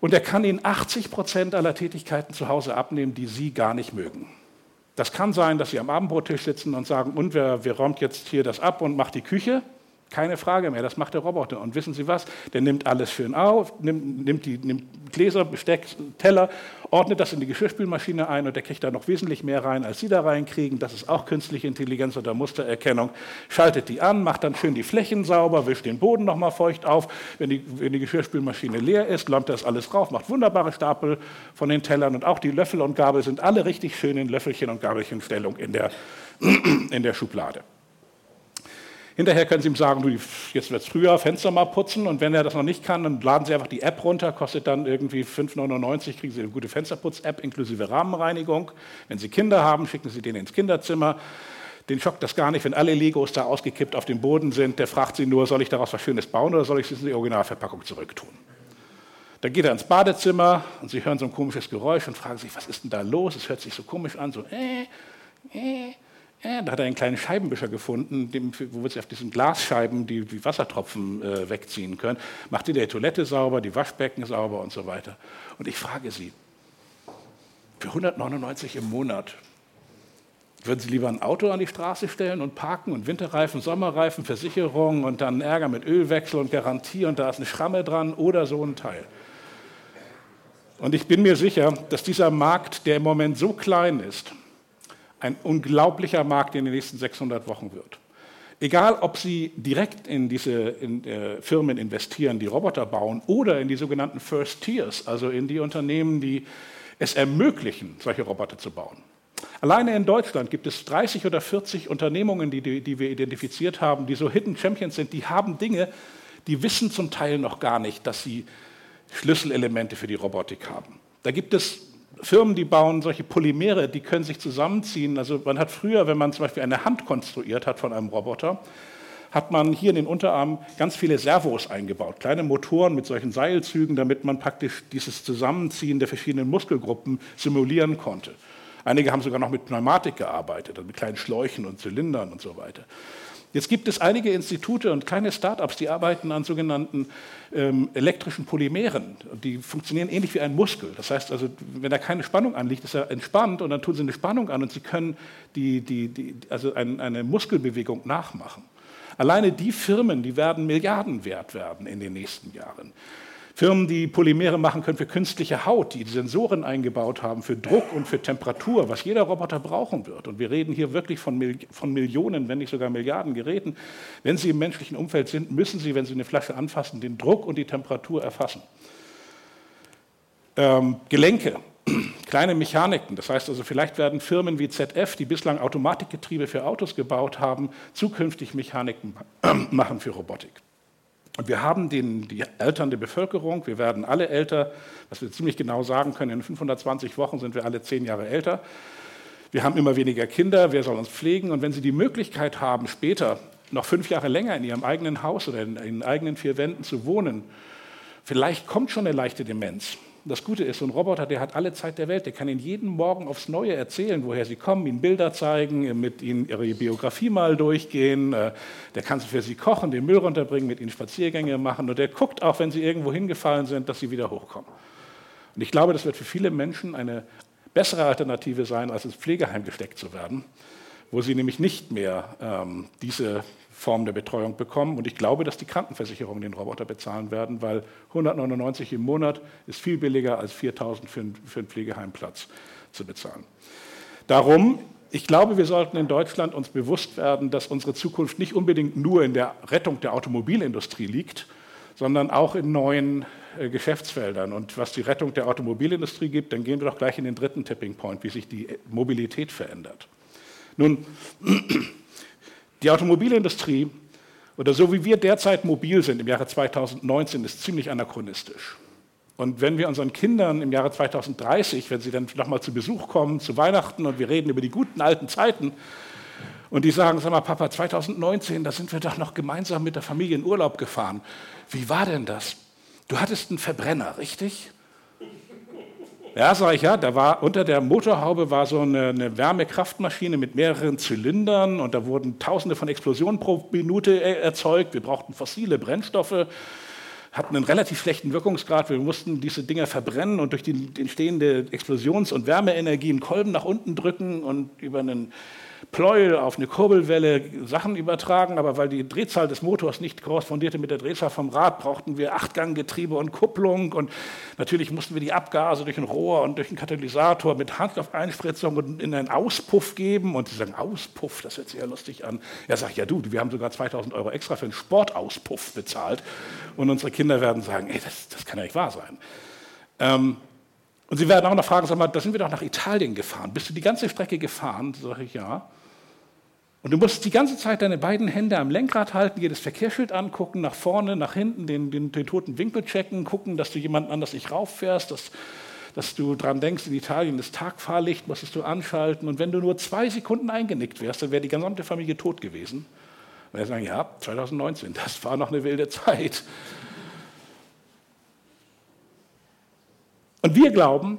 Und er kann Ihnen 80 Prozent aller Tätigkeiten zu Hause abnehmen, die Sie gar nicht mögen. Das kann sein, dass Sie am Abendbrottisch sitzen und sagen, und wer, wer räumt jetzt hier das ab und macht die Küche? Keine Frage mehr, das macht der Roboter. Und wissen Sie was? Der nimmt alles schön auf, nimmt, nimmt, die, nimmt Gläser, Besteck, Teller, ordnet das in die Geschirrspülmaschine ein und der kriegt da noch wesentlich mehr rein, als Sie da reinkriegen. Das ist auch künstliche Intelligenz oder Mustererkennung. Schaltet die an, macht dann schön die Flächen sauber, wischt den Boden nochmal feucht auf. Wenn die, wenn die Geschirrspülmaschine leer ist, läuft das alles drauf, macht wunderbare Stapel von den Tellern und auch die Löffel und Gabel sind alle richtig schön in Löffelchen und Gabelchenstellung in der, in der Schublade. Hinterher können Sie ihm sagen, du, jetzt wird es früher, Fenster mal putzen. Und wenn er das noch nicht kann, dann laden Sie einfach die App runter, kostet dann irgendwie 5,99, kriegen Sie eine gute Fensterputz-App inklusive Rahmenreinigung. Wenn Sie Kinder haben, schicken Sie den ins Kinderzimmer. Den schockt das gar nicht, wenn alle Legos da ausgekippt auf dem Boden sind. Der fragt Sie nur, soll ich daraus was Schönes bauen oder soll ich es in die Originalverpackung zurücktun? Dann geht er ins Badezimmer und Sie hören so ein komisches Geräusch und fragen sich, was ist denn da los? Es hört sich so komisch an, so äh, äh. Ja, da hat er einen kleinen Scheibenwischer gefunden, dem, wo sie auf diesen Glasscheiben die, die Wassertropfen äh, wegziehen können. Macht die der Toilette sauber, die Waschbecken sauber und so weiter. Und ich frage Sie, für 199 im Monat, würden Sie lieber ein Auto an die Straße stellen und parken und Winterreifen, Sommerreifen, Versicherung und dann Ärger mit Ölwechsel und Garantie und da ist eine Schramme dran oder so ein Teil? Und ich bin mir sicher, dass dieser Markt, der im Moment so klein ist, ein unglaublicher Markt in den nächsten 600 Wochen wird. Egal, ob Sie direkt in diese in, äh, Firmen investieren, die Roboter bauen, oder in die sogenannten First Tiers, also in die Unternehmen, die es ermöglichen, solche Roboter zu bauen. Alleine in Deutschland gibt es 30 oder 40 Unternehmungen, die, die, die wir identifiziert haben, die so Hidden Champions sind, die haben Dinge, die wissen zum Teil noch gar nicht, dass sie Schlüsselelemente für die Robotik haben. Da gibt es Firmen, die bauen solche Polymere, die können sich zusammenziehen. Also man hat früher, wenn man zum Beispiel eine Hand konstruiert hat von einem Roboter, hat man hier in den Unterarm ganz viele Servos eingebaut, kleine Motoren mit solchen Seilzügen, damit man praktisch dieses Zusammenziehen der verschiedenen Muskelgruppen simulieren konnte. Einige haben sogar noch mit Pneumatik gearbeitet, also mit kleinen Schläuchen und Zylindern und so weiter. Jetzt gibt es einige Institute und kleine Start-ups, die arbeiten an sogenannten ähm, elektrischen Polymeren. Die funktionieren ähnlich wie ein Muskel. Das heißt also, wenn da keine Spannung anliegt, ist er entspannt und dann tun sie eine Spannung an und sie können die, die, die, also ein, eine Muskelbewegung nachmachen. Alleine die Firmen, die werden Milliarden wert werden in den nächsten Jahren. Firmen, die Polymere machen können für künstliche Haut, die Sensoren eingebaut haben für Druck und für Temperatur, was jeder Roboter brauchen wird. Und wir reden hier wirklich von, Mil von Millionen, wenn nicht sogar Milliarden Geräten. Wenn sie im menschlichen Umfeld sind, müssen sie, wenn sie eine Flasche anfassen, den Druck und die Temperatur erfassen. Ähm, Gelenke, kleine Mechaniken. Das heißt also, vielleicht werden Firmen wie ZF, die bislang Automatikgetriebe für Autos gebaut haben, zukünftig Mechaniken machen für Robotik. Und wir haben den, die alternde Bevölkerung, wir werden alle älter, was wir ziemlich genau sagen können, in 520 Wochen sind wir alle zehn Jahre älter. Wir haben immer weniger Kinder, wer soll uns pflegen? Und wenn Sie die Möglichkeit haben, später noch fünf Jahre länger in Ihrem eigenen Haus oder in Ihren eigenen vier Wänden zu wohnen, vielleicht kommt schon eine leichte Demenz. Das Gute ist, so ein Roboter, der hat alle Zeit der Welt, der kann Ihnen jeden Morgen aufs Neue erzählen, woher Sie kommen, Ihnen Bilder zeigen, mit Ihnen Ihre Biografie mal durchgehen, äh, der kann für Sie kochen, den Müll runterbringen, mit Ihnen Spaziergänge machen. Und der guckt auch, wenn Sie irgendwo hingefallen sind, dass Sie wieder hochkommen. Und ich glaube, das wird für viele Menschen eine bessere Alternative sein, als ins Pflegeheim gesteckt zu werden, wo sie nämlich nicht mehr ähm, diese Form der Betreuung bekommen. Und ich glaube, dass die Krankenversicherungen den Roboter bezahlen werden, weil 199 im Monat ist viel billiger als 4000 für, für einen Pflegeheimplatz zu bezahlen. Darum, ich glaube, wir sollten in Deutschland uns bewusst werden, dass unsere Zukunft nicht unbedingt nur in der Rettung der Automobilindustrie liegt, sondern auch in neuen äh, Geschäftsfeldern. Und was die Rettung der Automobilindustrie gibt, dann gehen wir doch gleich in den dritten Tipping Point, wie sich die Mobilität verändert. Nun, die Automobilindustrie oder so wie wir derzeit mobil sind im Jahre 2019 ist ziemlich anachronistisch. Und wenn wir unseren Kindern im Jahre 2030, wenn sie dann nochmal zu Besuch kommen, zu Weihnachten und wir reden über die guten alten Zeiten und die sagen, sag mal Papa, 2019, da sind wir doch noch gemeinsam mit der Familie in Urlaub gefahren. Wie war denn das? Du hattest einen Verbrenner, richtig? Ja, sage ich ja, da war unter der Motorhaube war so eine, eine, Wärmekraftmaschine mit mehreren Zylindern und da wurden Tausende von Explosionen pro Minute erzeugt. Wir brauchten fossile Brennstoffe, hatten einen relativ schlechten Wirkungsgrad. Wir mussten diese Dinger verbrennen und durch die entstehende Explosions- und Wärmeenergie einen Kolben nach unten drücken und über einen Pleuel auf eine Kurbelwelle Sachen übertragen, aber weil die Drehzahl des Motors nicht korrespondierte mit der Drehzahl vom Rad, brauchten wir Achtganggetriebe und Kupplung und natürlich mussten wir die Abgase durch ein Rohr und durch einen Katalysator mit Handkrafteinspritzung und in einen Auspuff geben und sie sagen, Auspuff, das hört sich ja lustig an. Ja, sag ja du, wir haben sogar 2000 Euro extra für einen Sportauspuff bezahlt und unsere Kinder werden sagen, ey, das, das kann ja nicht wahr sein. Ähm, und Sie werden auch noch fragen, sag mal, da sind wir doch nach Italien gefahren. Bist du die ganze Strecke gefahren? Sag ich, ja. Und du musst die ganze Zeit deine beiden Hände am Lenkrad halten, jedes Verkehrsschild angucken, nach vorne, nach hinten, den, den, den toten Winkel checken, gucken, dass du jemanden anders nicht rauffährst, dass, dass du dran denkst, in Italien das Tagfahrlicht musstest du anschalten. Und wenn du nur zwei Sekunden eingenickt wärst, dann wäre die gesamte Familie tot gewesen. Und er sagen, ja, 2019, das war noch eine wilde Zeit. Und wir glauben,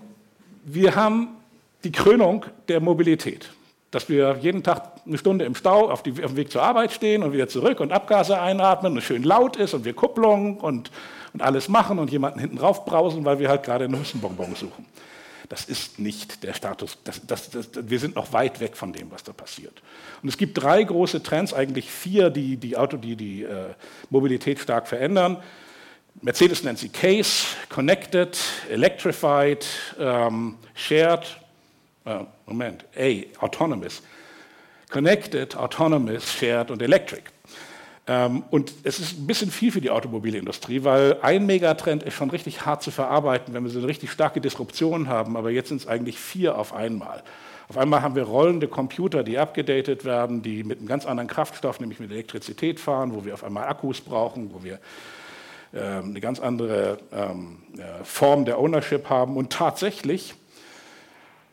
wir haben die Krönung der Mobilität dass wir jeden Tag eine Stunde im Stau auf, die, auf, dem Weg zur Arbeit stehen und wieder zurück und Abgase einatmen und schön laut ist und wir Kupplung und, und alles machen und jemanden hinten drauf brausen, weil wir halt gerade einen Hustenbonbon suchen. Das ist nicht der Status. Das, das, das, wir sind noch weit weg von dem, was da passiert. Und es gibt drei große Trends, eigentlich vier, die die, Auto, die, die äh, Mobilität stark verändern. Mercedes nennt sie Case, Connected, Electrified, ähm, Shared uh, Moment, A, autonomous. Connected, autonomous, shared und electric. Ähm, und es ist ein bisschen viel für die Automobilindustrie, weil ein Megatrend ist schon richtig hart zu verarbeiten, wenn wir so eine richtig starke Disruption haben, aber jetzt sind es eigentlich vier auf einmal. Auf einmal haben wir rollende Computer, die abgedatet werden, die mit einem ganz anderen Kraftstoff, nämlich mit Elektrizität fahren, wo wir auf einmal Akkus brauchen, wo wir ähm, eine ganz andere ähm, Form der Ownership haben. Und tatsächlich,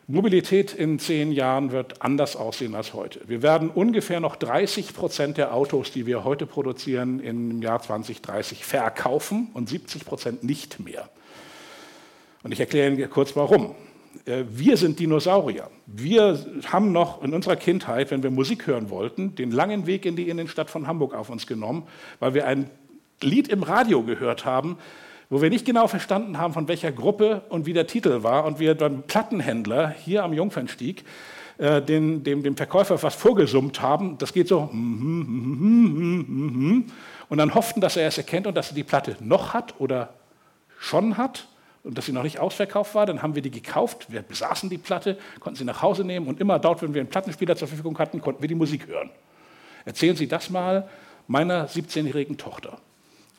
Mobilität in zehn Jahren wird anders aussehen als heute. Wir werden ungefähr noch 30 Prozent der Autos, die wir heute produzieren, im Jahr 2030 verkaufen und 70 Prozent nicht mehr. Und ich erkläre Ihnen kurz warum. Äh, wir sind Dinosaurier. Wir haben noch in unserer Kindheit, wenn wir Musik hören wollten, den langen Weg in die Innenstadt von Hamburg auf uns genommen, weil wir ein Lied im Radio gehört haben, wo wir nicht genau verstanden haben, von welcher Gruppe und wie der Titel war. Und wir beim Plattenhändler hier am Jungfernstieg äh, den, dem, dem Verkäufer was vorgesummt haben. Das geht so. Und dann hofften, dass er es erkennt und dass er die Platte noch hat oder schon hat und dass sie noch nicht ausverkauft war. Dann haben wir die gekauft, wir besaßen die Platte, konnten sie nach Hause nehmen und immer dort, wenn wir einen Plattenspieler zur Verfügung hatten, konnten wir die Musik hören. Erzählen Sie das mal meiner 17-jährigen Tochter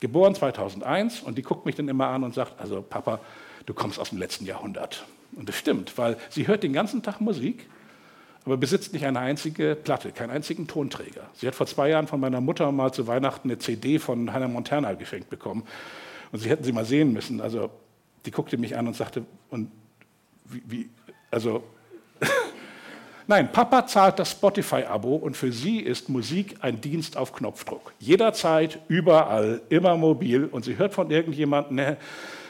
geboren 2001 und die guckt mich dann immer an und sagt, also Papa, du kommst aus dem letzten Jahrhundert. Und das stimmt, weil sie hört den ganzen Tag Musik, aber besitzt nicht eine einzige Platte, keinen einzigen Tonträger. Sie hat vor zwei Jahren von meiner Mutter mal zu Weihnachten eine CD von Hannah Montana geschenkt bekommen. Und sie hätten sie mal sehen müssen. Also die guckte mich an und sagte, und wie, wie also Nein, Papa zahlt das Spotify-Abo und für sie ist Musik ein Dienst auf Knopfdruck. Jederzeit, überall, immer mobil und sie hört von irgendjemandem, ne,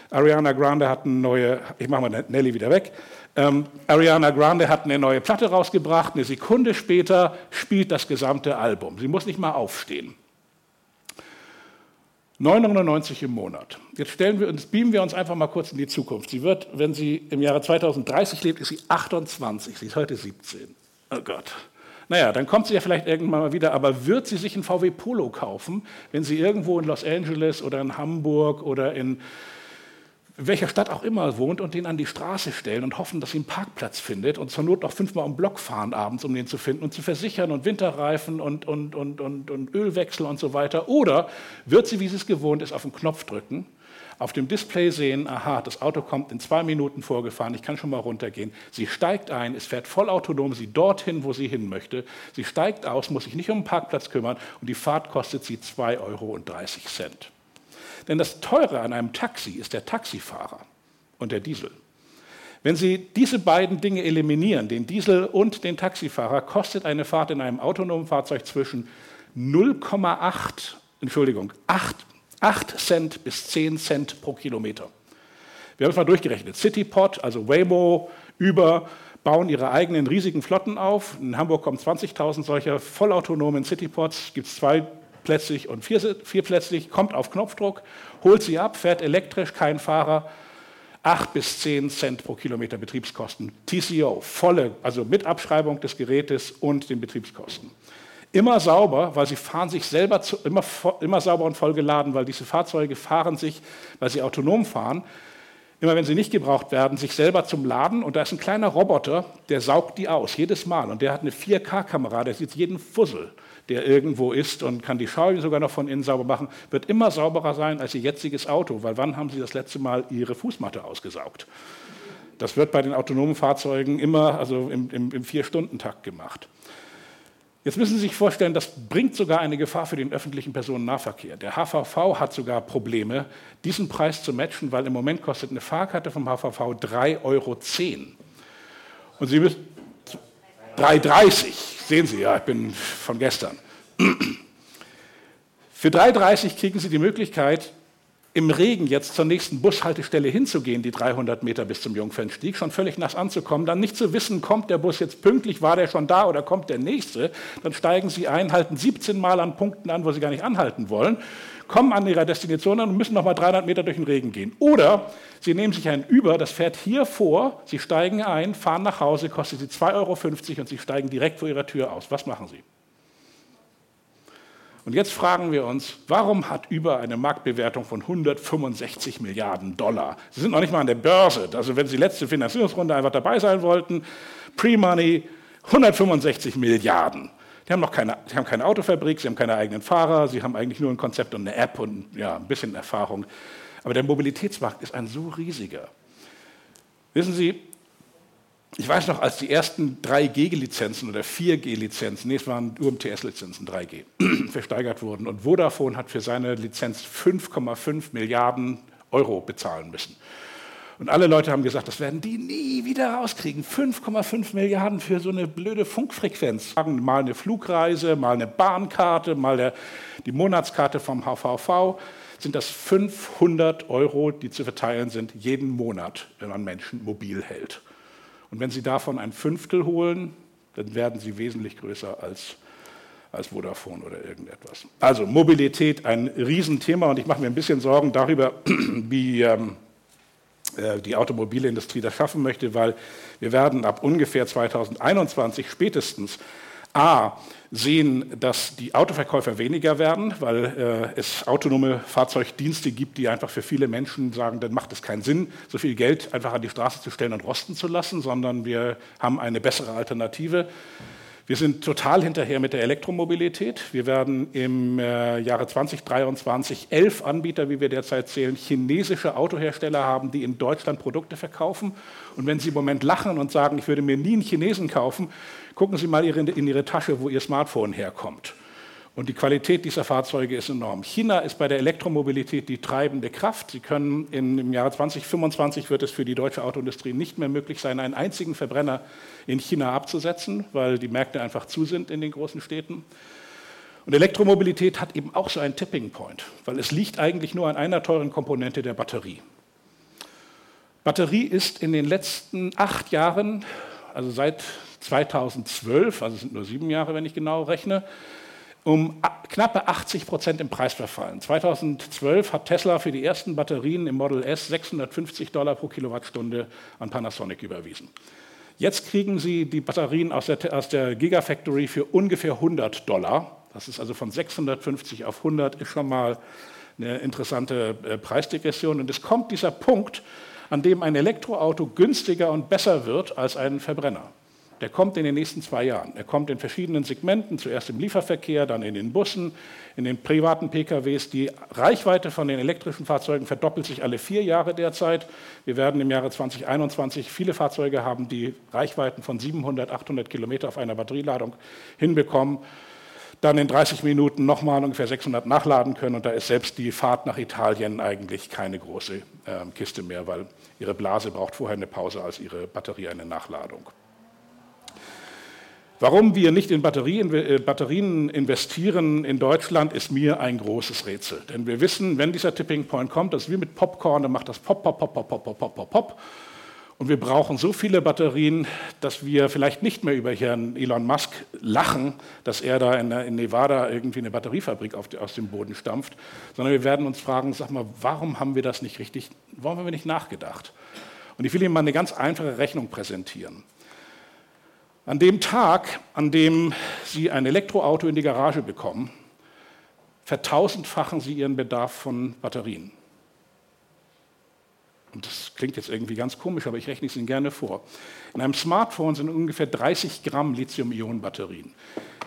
Ariana Grande hat eine neue, ich mache mal Nelly wieder weg, ähm, Ariana Grande hat eine neue Platte rausgebracht, eine Sekunde später spielt das gesamte Album. Sie muss nicht mal aufstehen. 9,99 im Monat. Jetzt stellen wir uns, beamen wir uns einfach mal kurz in die Zukunft. Sie wird, wenn sie im Jahre 2030 lebt, ist sie 28. Sie ist heute 17. Oh Gott. Naja, dann kommt sie ja vielleicht irgendwann mal wieder, aber wird sie sich ein VW Polo kaufen, wenn sie irgendwo in Los Angeles oder in Hamburg oder in welcher Stadt auch immer wohnt und den an die Straße stellen und hoffen, dass sie einen Parkplatz findet und zur Not noch fünfmal um Block fahren abends, um den zu finden und zu versichern und Winterreifen und, und, und, und, und Ölwechsel und so weiter. Oder wird sie, wie sie es gewohnt ist, auf den Knopf drücken, auf dem Display sehen, aha, das Auto kommt in zwei Minuten vorgefahren, ich kann schon mal runtergehen. Sie steigt ein, es fährt vollautonom sie dorthin, wo sie hin möchte. Sie steigt aus, muss sich nicht um den Parkplatz kümmern und die Fahrt kostet sie 2,30 Euro. Denn das Teure an einem Taxi ist der Taxifahrer und der Diesel. Wenn Sie diese beiden Dinge eliminieren, den Diesel und den Taxifahrer, kostet eine Fahrt in einem autonomen Fahrzeug zwischen 0,8, Entschuldigung, 8, 8 Cent bis 10 Cent pro Kilometer. Wir haben es mal durchgerechnet. Citypod, also Waymo, Uber, bauen ihre eigenen riesigen Flotten auf. In Hamburg kommen 20.000 solcher vollautonomen Citypods. Es gibt zwei plätzlich und vier, kommt auf Knopfdruck, holt sie ab, fährt elektrisch, kein Fahrer, 8 bis 10 Cent pro Kilometer Betriebskosten. TCO, volle, also mit Abschreibung des Gerätes und den Betriebskosten. Immer sauber, weil sie fahren sich selber zu, immer, immer sauber und voll geladen, weil diese Fahrzeuge fahren sich, weil sie autonom fahren, immer wenn sie nicht gebraucht werden, sich selber zum Laden und da ist ein kleiner Roboter, der saugt die aus, jedes Mal. Und der hat eine 4K-Kamera, der sieht jeden Fussel der irgendwo ist und kann die Scheibe sogar noch von innen sauber machen, wird immer sauberer sein als Ihr jetziges Auto, weil wann haben Sie das letzte Mal Ihre Fußmatte ausgesaugt? Das wird bei den autonomen Fahrzeugen immer also im, im, im Vier-Stunden-Takt gemacht. Jetzt müssen Sie sich vorstellen, das bringt sogar eine Gefahr für den öffentlichen Personennahverkehr. Der HVV hat sogar Probleme, diesen Preis zu matchen, weil im Moment kostet eine Fahrkarte vom HVV 3,10 Euro. Und Sie müssen 3,30 Sehen Sie, ja, ich bin von gestern. Für 3,30 kriegen Sie die Möglichkeit, im Regen jetzt zur nächsten Bushaltestelle hinzugehen, die 300 Meter bis zum Jungfernstieg, schon völlig nass anzukommen, dann nicht zu wissen, kommt der Bus jetzt pünktlich, war der schon da oder kommt der nächste, dann steigen Sie ein, halten 17 Mal an Punkten an, wo Sie gar nicht anhalten wollen kommen an ihrer Destination und müssen noch mal 300 Meter durch den Regen gehen. Oder sie nehmen sich ein Uber, das fährt hier vor, sie steigen ein, fahren nach Hause, kostet sie 2,50 Euro und sie steigen direkt vor ihrer Tür aus. Was machen sie? Und jetzt fragen wir uns, warum hat Uber eine Marktbewertung von 165 Milliarden Dollar? Sie sind noch nicht mal an der Börse. Also wenn Sie letzte Finanzierungsrunde einfach dabei sein wollten, Pre-Money 165 Milliarden. Die haben noch keine, sie haben keine Autofabrik, sie haben keine eigenen Fahrer, sie haben eigentlich nur ein Konzept und eine App und ja, ein bisschen Erfahrung. Aber der Mobilitätsmarkt ist ein so riesiger. Wissen Sie, Ich weiß noch, als die ersten 3G-Lizenzen oder 4G-Lizenzen, nee, es waren UMTS-Lizenzen 3G, versteigert wurden und Vodafone hat für seine Lizenz 5,5 Milliarden Euro bezahlen müssen. Und alle Leute haben gesagt, das werden die nie wieder rauskriegen. 5,5 Milliarden für so eine blöde Funkfrequenz. Mal eine Flugreise, mal eine Bahnkarte, mal der, die Monatskarte vom HVV. Sind das 500 Euro, die zu verteilen sind, jeden Monat, wenn man Menschen mobil hält. Und wenn Sie davon ein Fünftel holen, dann werden Sie wesentlich größer als, als Vodafone oder irgendetwas. Also Mobilität, ein Riesenthema und ich mache mir ein bisschen Sorgen darüber, wie ähm, äh, die Automobilindustrie das schaffen möchte, weil wir werden ab ungefähr 2021 spätestens A sehen, dass die Autoverkäufer weniger werden, weil äh, es autonome Fahrzeugdienste gibt, die einfach für viele Menschen sagen, dann macht es keinen Sinn, so viel Geld einfach an die Straße zu stellen und rosten zu lassen, sondern wir haben eine bessere Alternative. Wir sind total hinterher mit der Elektromobilität. Wir werden im äh, Jahre 2023 elf Anbieter, wie wir derzeit zählen, chinesische Autohersteller haben, die in Deutschland Produkte verkaufen. Und wenn Sie im Moment lachen und sagen, ich würde mir nie einen Chinesen kaufen, gucken Sie mal in Ihre Tasche, wo Ihr Smartphone herkommt. Und die Qualität dieser Fahrzeuge ist enorm. China ist bei der Elektromobilität die treibende Kraft. Sie können in, im Jahre 2025 wird es für die deutsche Autoindustrie nicht mehr möglich sein, einen einzigen Verbrenner in China abzusetzen, weil die Märkte einfach zu sind in den großen Städten. Und Elektromobilität hat eben auch so einen Tipping Point, weil es liegt eigentlich nur an einer teuren Komponente der Batterie. Batterie ist in den letzten acht Jahren, also seit 2012, also es sind nur sieben Jahre, wenn ich genau rechne, um knappe 80 Prozent im Preis verfallen. 2012 hat Tesla für die ersten Batterien im Model S 650 Dollar pro Kilowattstunde an Panasonic überwiesen. Jetzt kriegen Sie die Batterien aus der, aus der Gigafactory für ungefähr 100 Dollar. Das ist also von 650 auf 100, ist schon mal eine interessante äh, Preisdegression. Und es kommt dieser Punkt, an dem ein Elektroauto günstiger und besser wird als ein Verbrenner. Der kommt in den nächsten zwei Jahren. Er kommt in verschiedenen Segmenten, zuerst im Lieferverkehr, dann in den Bussen, in den privaten PKWs. Die Reichweite von den elektrischen Fahrzeugen verdoppelt sich alle vier Jahre derzeit. Wir werden im Jahre 2021 viele Fahrzeuge haben, die Reichweiten von 700, 800 Kilometer auf einer Batterieladung hinbekommen. Dann in 30 Minuten nochmal ungefähr 600 nachladen können. Und da ist selbst die Fahrt nach Italien eigentlich keine große äh, Kiste mehr, weil ihre Blase braucht vorher eine Pause als ihre Batterie eine Nachladung. Warum wir nicht in äh, Batterien investieren in Deutschland, ist mir ein großes Rätsel. Denn wir wissen, wenn dieser Tipping Point kommt, das ist wie mit Popcorn, dann macht das Pop, Pop, Pop, Pop, Pop, Pop, Pop, Pop, Pop. Und wir brauchen so viele Batterien, dass wir vielleicht nicht mehr über Herrn Elon Musk lachen, dass er da in, Nevada irgendwie eine Batteriefabrik aus dem Boden stampft, sondern wir werden uns fragen, sag mal, warum haben wir das nicht richtig, warum haben wir nicht nachgedacht? Und ich will Ihnen mal eine ganz einfache Rechnung präsentieren. An dem Tag, an dem Sie ein Elektroauto in die Garage bekommen, vertausendfachen Sie Ihren Bedarf von Batterien. Und das klingt jetzt irgendwie ganz komisch, aber ich rechne es Ihnen gerne vor. In einem Smartphone sind ungefähr 30 Gramm Lithium-Ionen-Batterien.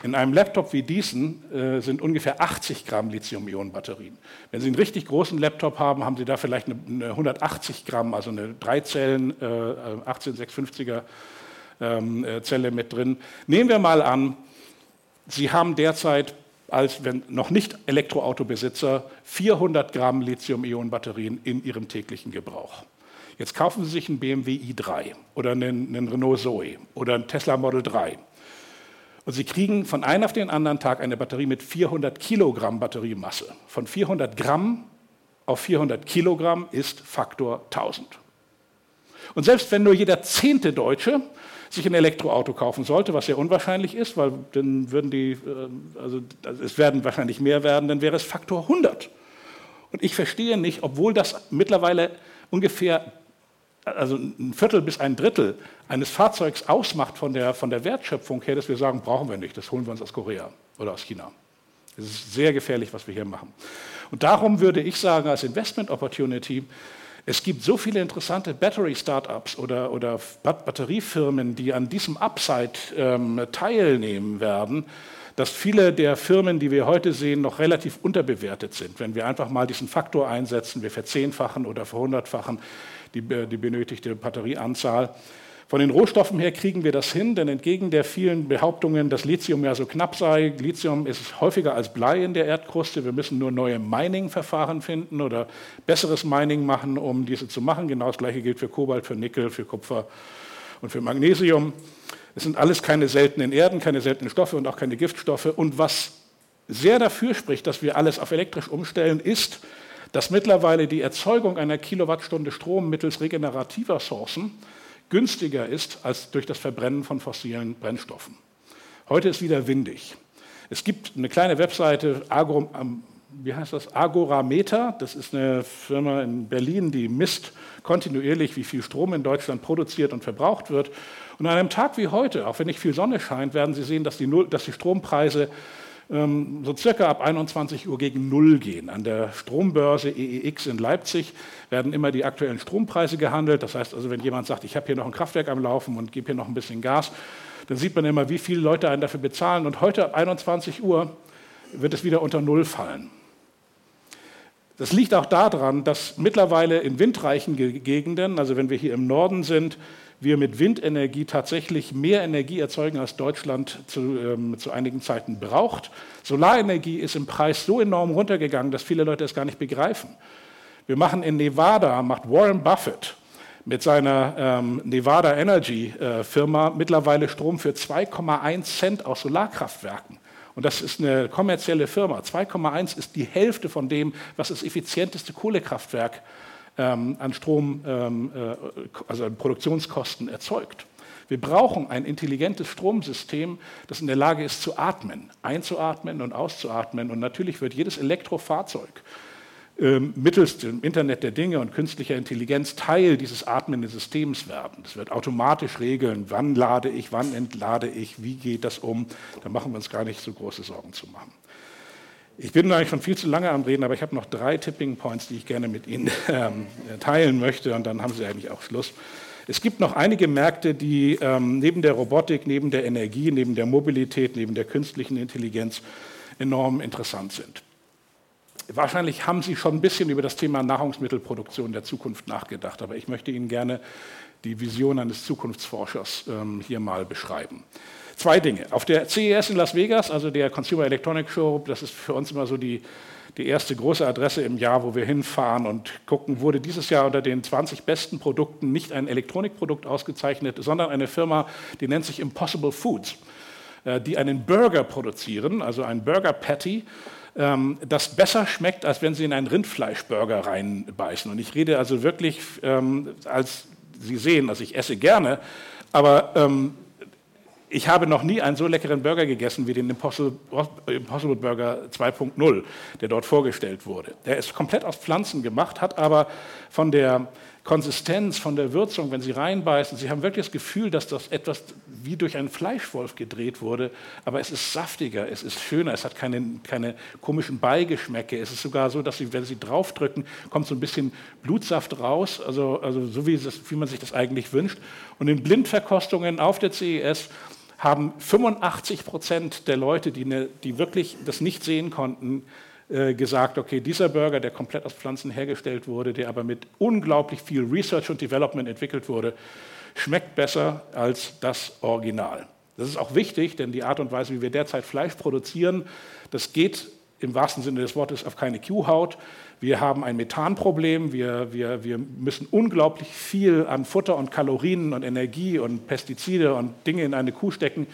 In einem Laptop wie diesen äh, sind ungefähr 80 Gramm Lithium-Ionen-Batterien. Wenn Sie einen richtig großen Laptop haben, haben Sie da vielleicht eine, eine 180 Gramm, also eine Dreizellen äh, 18650er ähm, äh, Zelle mit drin. Nehmen wir mal an, Sie haben derzeit als wenn noch nicht Elektroautobesitzer 400 Gramm Lithium-Ionen-Batterien in Ihrem täglichen Gebrauch. Jetzt kaufen Sie sich einen BMW i3 oder einen, einen Renault Zoe oder einen Tesla Model 3. Und Sie kriegen von einem auf den anderen Tag eine Batterie mit 400 Kilogramm Batteriemasse. Von 400 Gramm auf 400 Kilogramm ist Faktor 1000. Und selbst wenn nur jeder zehnte Deutsche sich ein Elektroauto kaufen sollte, was sehr unwahrscheinlich ist, weil dann würden die, äh, also es werden wahrscheinlich mehr werden, dann wäre es Faktor 100. Und ich verstehe nicht, obwohl das mittlerweile ungefähr also ein Viertel bis ein Drittel eines Fahrzeugs ausmacht von der, von der Wertschöpfung her, dass wir sagen, brauchen wir nicht, das holen wir uns aus Korea oder aus China. Es ist sehr gefährlich, was wir hier machen. Und darum würde ich sagen, als Investment Opportunity, es gibt so viele interessante Battery-Startups oder, oder Batteriefirmen, die an diesem Upside ähm, teilnehmen werden, dass viele der Firmen, die wir heute sehen, noch relativ unterbewertet sind. Wenn wir einfach mal diesen Faktor einsetzen, wir verzehnfachen oder verhundertfachen die, die benötigte Batterieanzahl, Von den Rohstoffen her kriegen wir das hin, denn entgegen der vielen Behauptungen, dass Lithium ja so knapp sei, Lithium ist häufiger als Blei in der Erdkruste. Wir müssen nur neue Mining-Verfahren finden oder besseres Mining machen, um diese zu machen. Genau das gleiche gilt für Kobalt, für Nickel, für Kupfer und für Magnesium. Es sind alles keine seltenen Erden, keine seltenen Stoffe und auch keine Giftstoffe. Und was sehr dafür spricht, dass wir alles auf elektrisch umstellen, ist, dass mittlerweile die Erzeugung einer Kilowattstunde Strom mittels regenerativer Sourcen günstiger ist als durch das Verbrennen von fossilen Brennstoffen. Heute ist wieder windig. Es gibt eine kleine Webseite, Agro, ähm, wie heißt das? Agorameter. Das ist eine Firma in Berlin, die misst kontinuierlich, wie viel Strom in Deutschland produziert und verbraucht wird. Und an einem Tag wie heute, auch wenn nicht viel Sonne scheint, werden Sie sehen, dass die, dass die Strompreise so circa ab 21 Uhr gegen Null gehen. An der Strombörse EEX in Leipzig werden immer die aktuellen Strompreise gehandelt. Das heißt also, wenn jemand sagt, ich habe hier noch ein Kraftwerk am Laufen und gebe hier noch ein bisschen Gas, dann sieht man immer, wie viele Leute einen dafür bezahlen. Und heute ab 21 Uhr wird es wieder unter Null fallen. Das liegt auch daran, dass mittlerweile in windreichen Gegenden, also wenn wir hier im Norden sind, wir mit Windenergie tatsächlich mehr Energie erzeugen, als Deutschland zu, ähm, zu einigen Zeiten braucht. Solarenergie ist im Preis so enorm runtergegangen, dass viele Leute es gar nicht begreifen. Wir machen in Nevada, macht Warren Buffett mit seiner ähm, Nevada Energy äh, Firma mittlerweile Strom für 2,1 Cent aus Solarkraftwerken. Und das ist eine kommerzielle Firma. 2,1 ist die Hälfte von dem, was das effizienteste Kohlekraftwerk ähm, an Strom, ähm, äh, also an Produktionskosten erzeugt. Wir brauchen ein intelligentes Stromsystem, das in der Lage ist zu atmen, einzuatmen und auszuatmen. Und natürlich wird jedes Elektrofahrzeug mittels dem Internet der Dinge und künstlicher Intelligenz Teil dieses atmenden Systems werden. Das wird automatisch regeln, wann lade ich, wann entlade ich, wie geht das um. Da machen wir uns gar nicht so große Sorgen zu machen. Ich bin eigentlich schon viel zu lange am Reden, aber ich habe noch drei Tipping Points, die ich gerne mit Ihnen ähm, teilen möchte und dann haben Sie eigentlich auch Schluss. Es gibt noch einige Märkte, die ähm, neben der Robotik, neben der Energie, neben der Mobilität, neben der künstlichen Intelligenz enorm interessant sind. Wahrscheinlich haben Sie schon ein bisschen über das Thema Nahrungsmittelproduktion der Zukunft nachgedacht, aber ich möchte Ihnen gerne die Vision eines Zukunftsforschers ähm, hier mal beschreiben. Zwei Dinge. Auf der CES in Las Vegas, also der Consumer Electronic Show, das ist für uns immer so die, die erste große Adresse im Jahr, wo wir hinfahren und gucken, wurde dieses Jahr unter den 20 besten Produkten nicht ein Elektronikprodukt ausgezeichnet, sondern eine Firma, die nennt sich Impossible Foods, äh, die einen Burger produzieren, also ein Burger Patty, ähm, das besser schmeckt, als wenn Sie in einen Rindfleischburger reinbeißen. Und ich rede also wirklich, ähm, als Sie sehen, also ich esse gerne, aber ähm, ich habe noch nie einen so leckeren Burger gegessen wie den Impossible, Impossible Burger 2.0, der dort vorgestellt wurde. Der ist komplett aus Pflanzen gemacht, hat aber von der Konsistenz, von der Würzung, wenn Sie reinbeißen, Sie haben wirklich das Gefühl, dass das etwas wie durch einen Fleischwolf gedreht wurde, aber es ist saftiger, es ist schöner, es hat keine, keine komischen Beigeschmäcke. Es ist sogar so, dass Sie, wenn Sie draufdrücken, kommt so ein bisschen Blutsaft raus, also, also so wie, das, wie man sich das eigentlich wünscht. Und in Blindverkostungen auf der CES haben 85 Prozent der Leute, die, ne, die wirklich das nicht sehen konnten, gesagt, okay, dieser Burger, der komplett aus Pflanzen hergestellt wurde, der aber mit unglaublich viel Research und Development entwickelt wurde, schmeckt besser als das Original. Das ist auch wichtig, denn die Art und Weise, wie wir derzeit Fleisch produzieren, das geht im wahrsten Sinne des Wortes auf keine Kuhhaut. Wir haben ein Methanproblem. Wir, wir, wir müssen unglaublich viel an Futter und Kalorien und Energie und Pestizide und Dinge in eine Kuh stecken,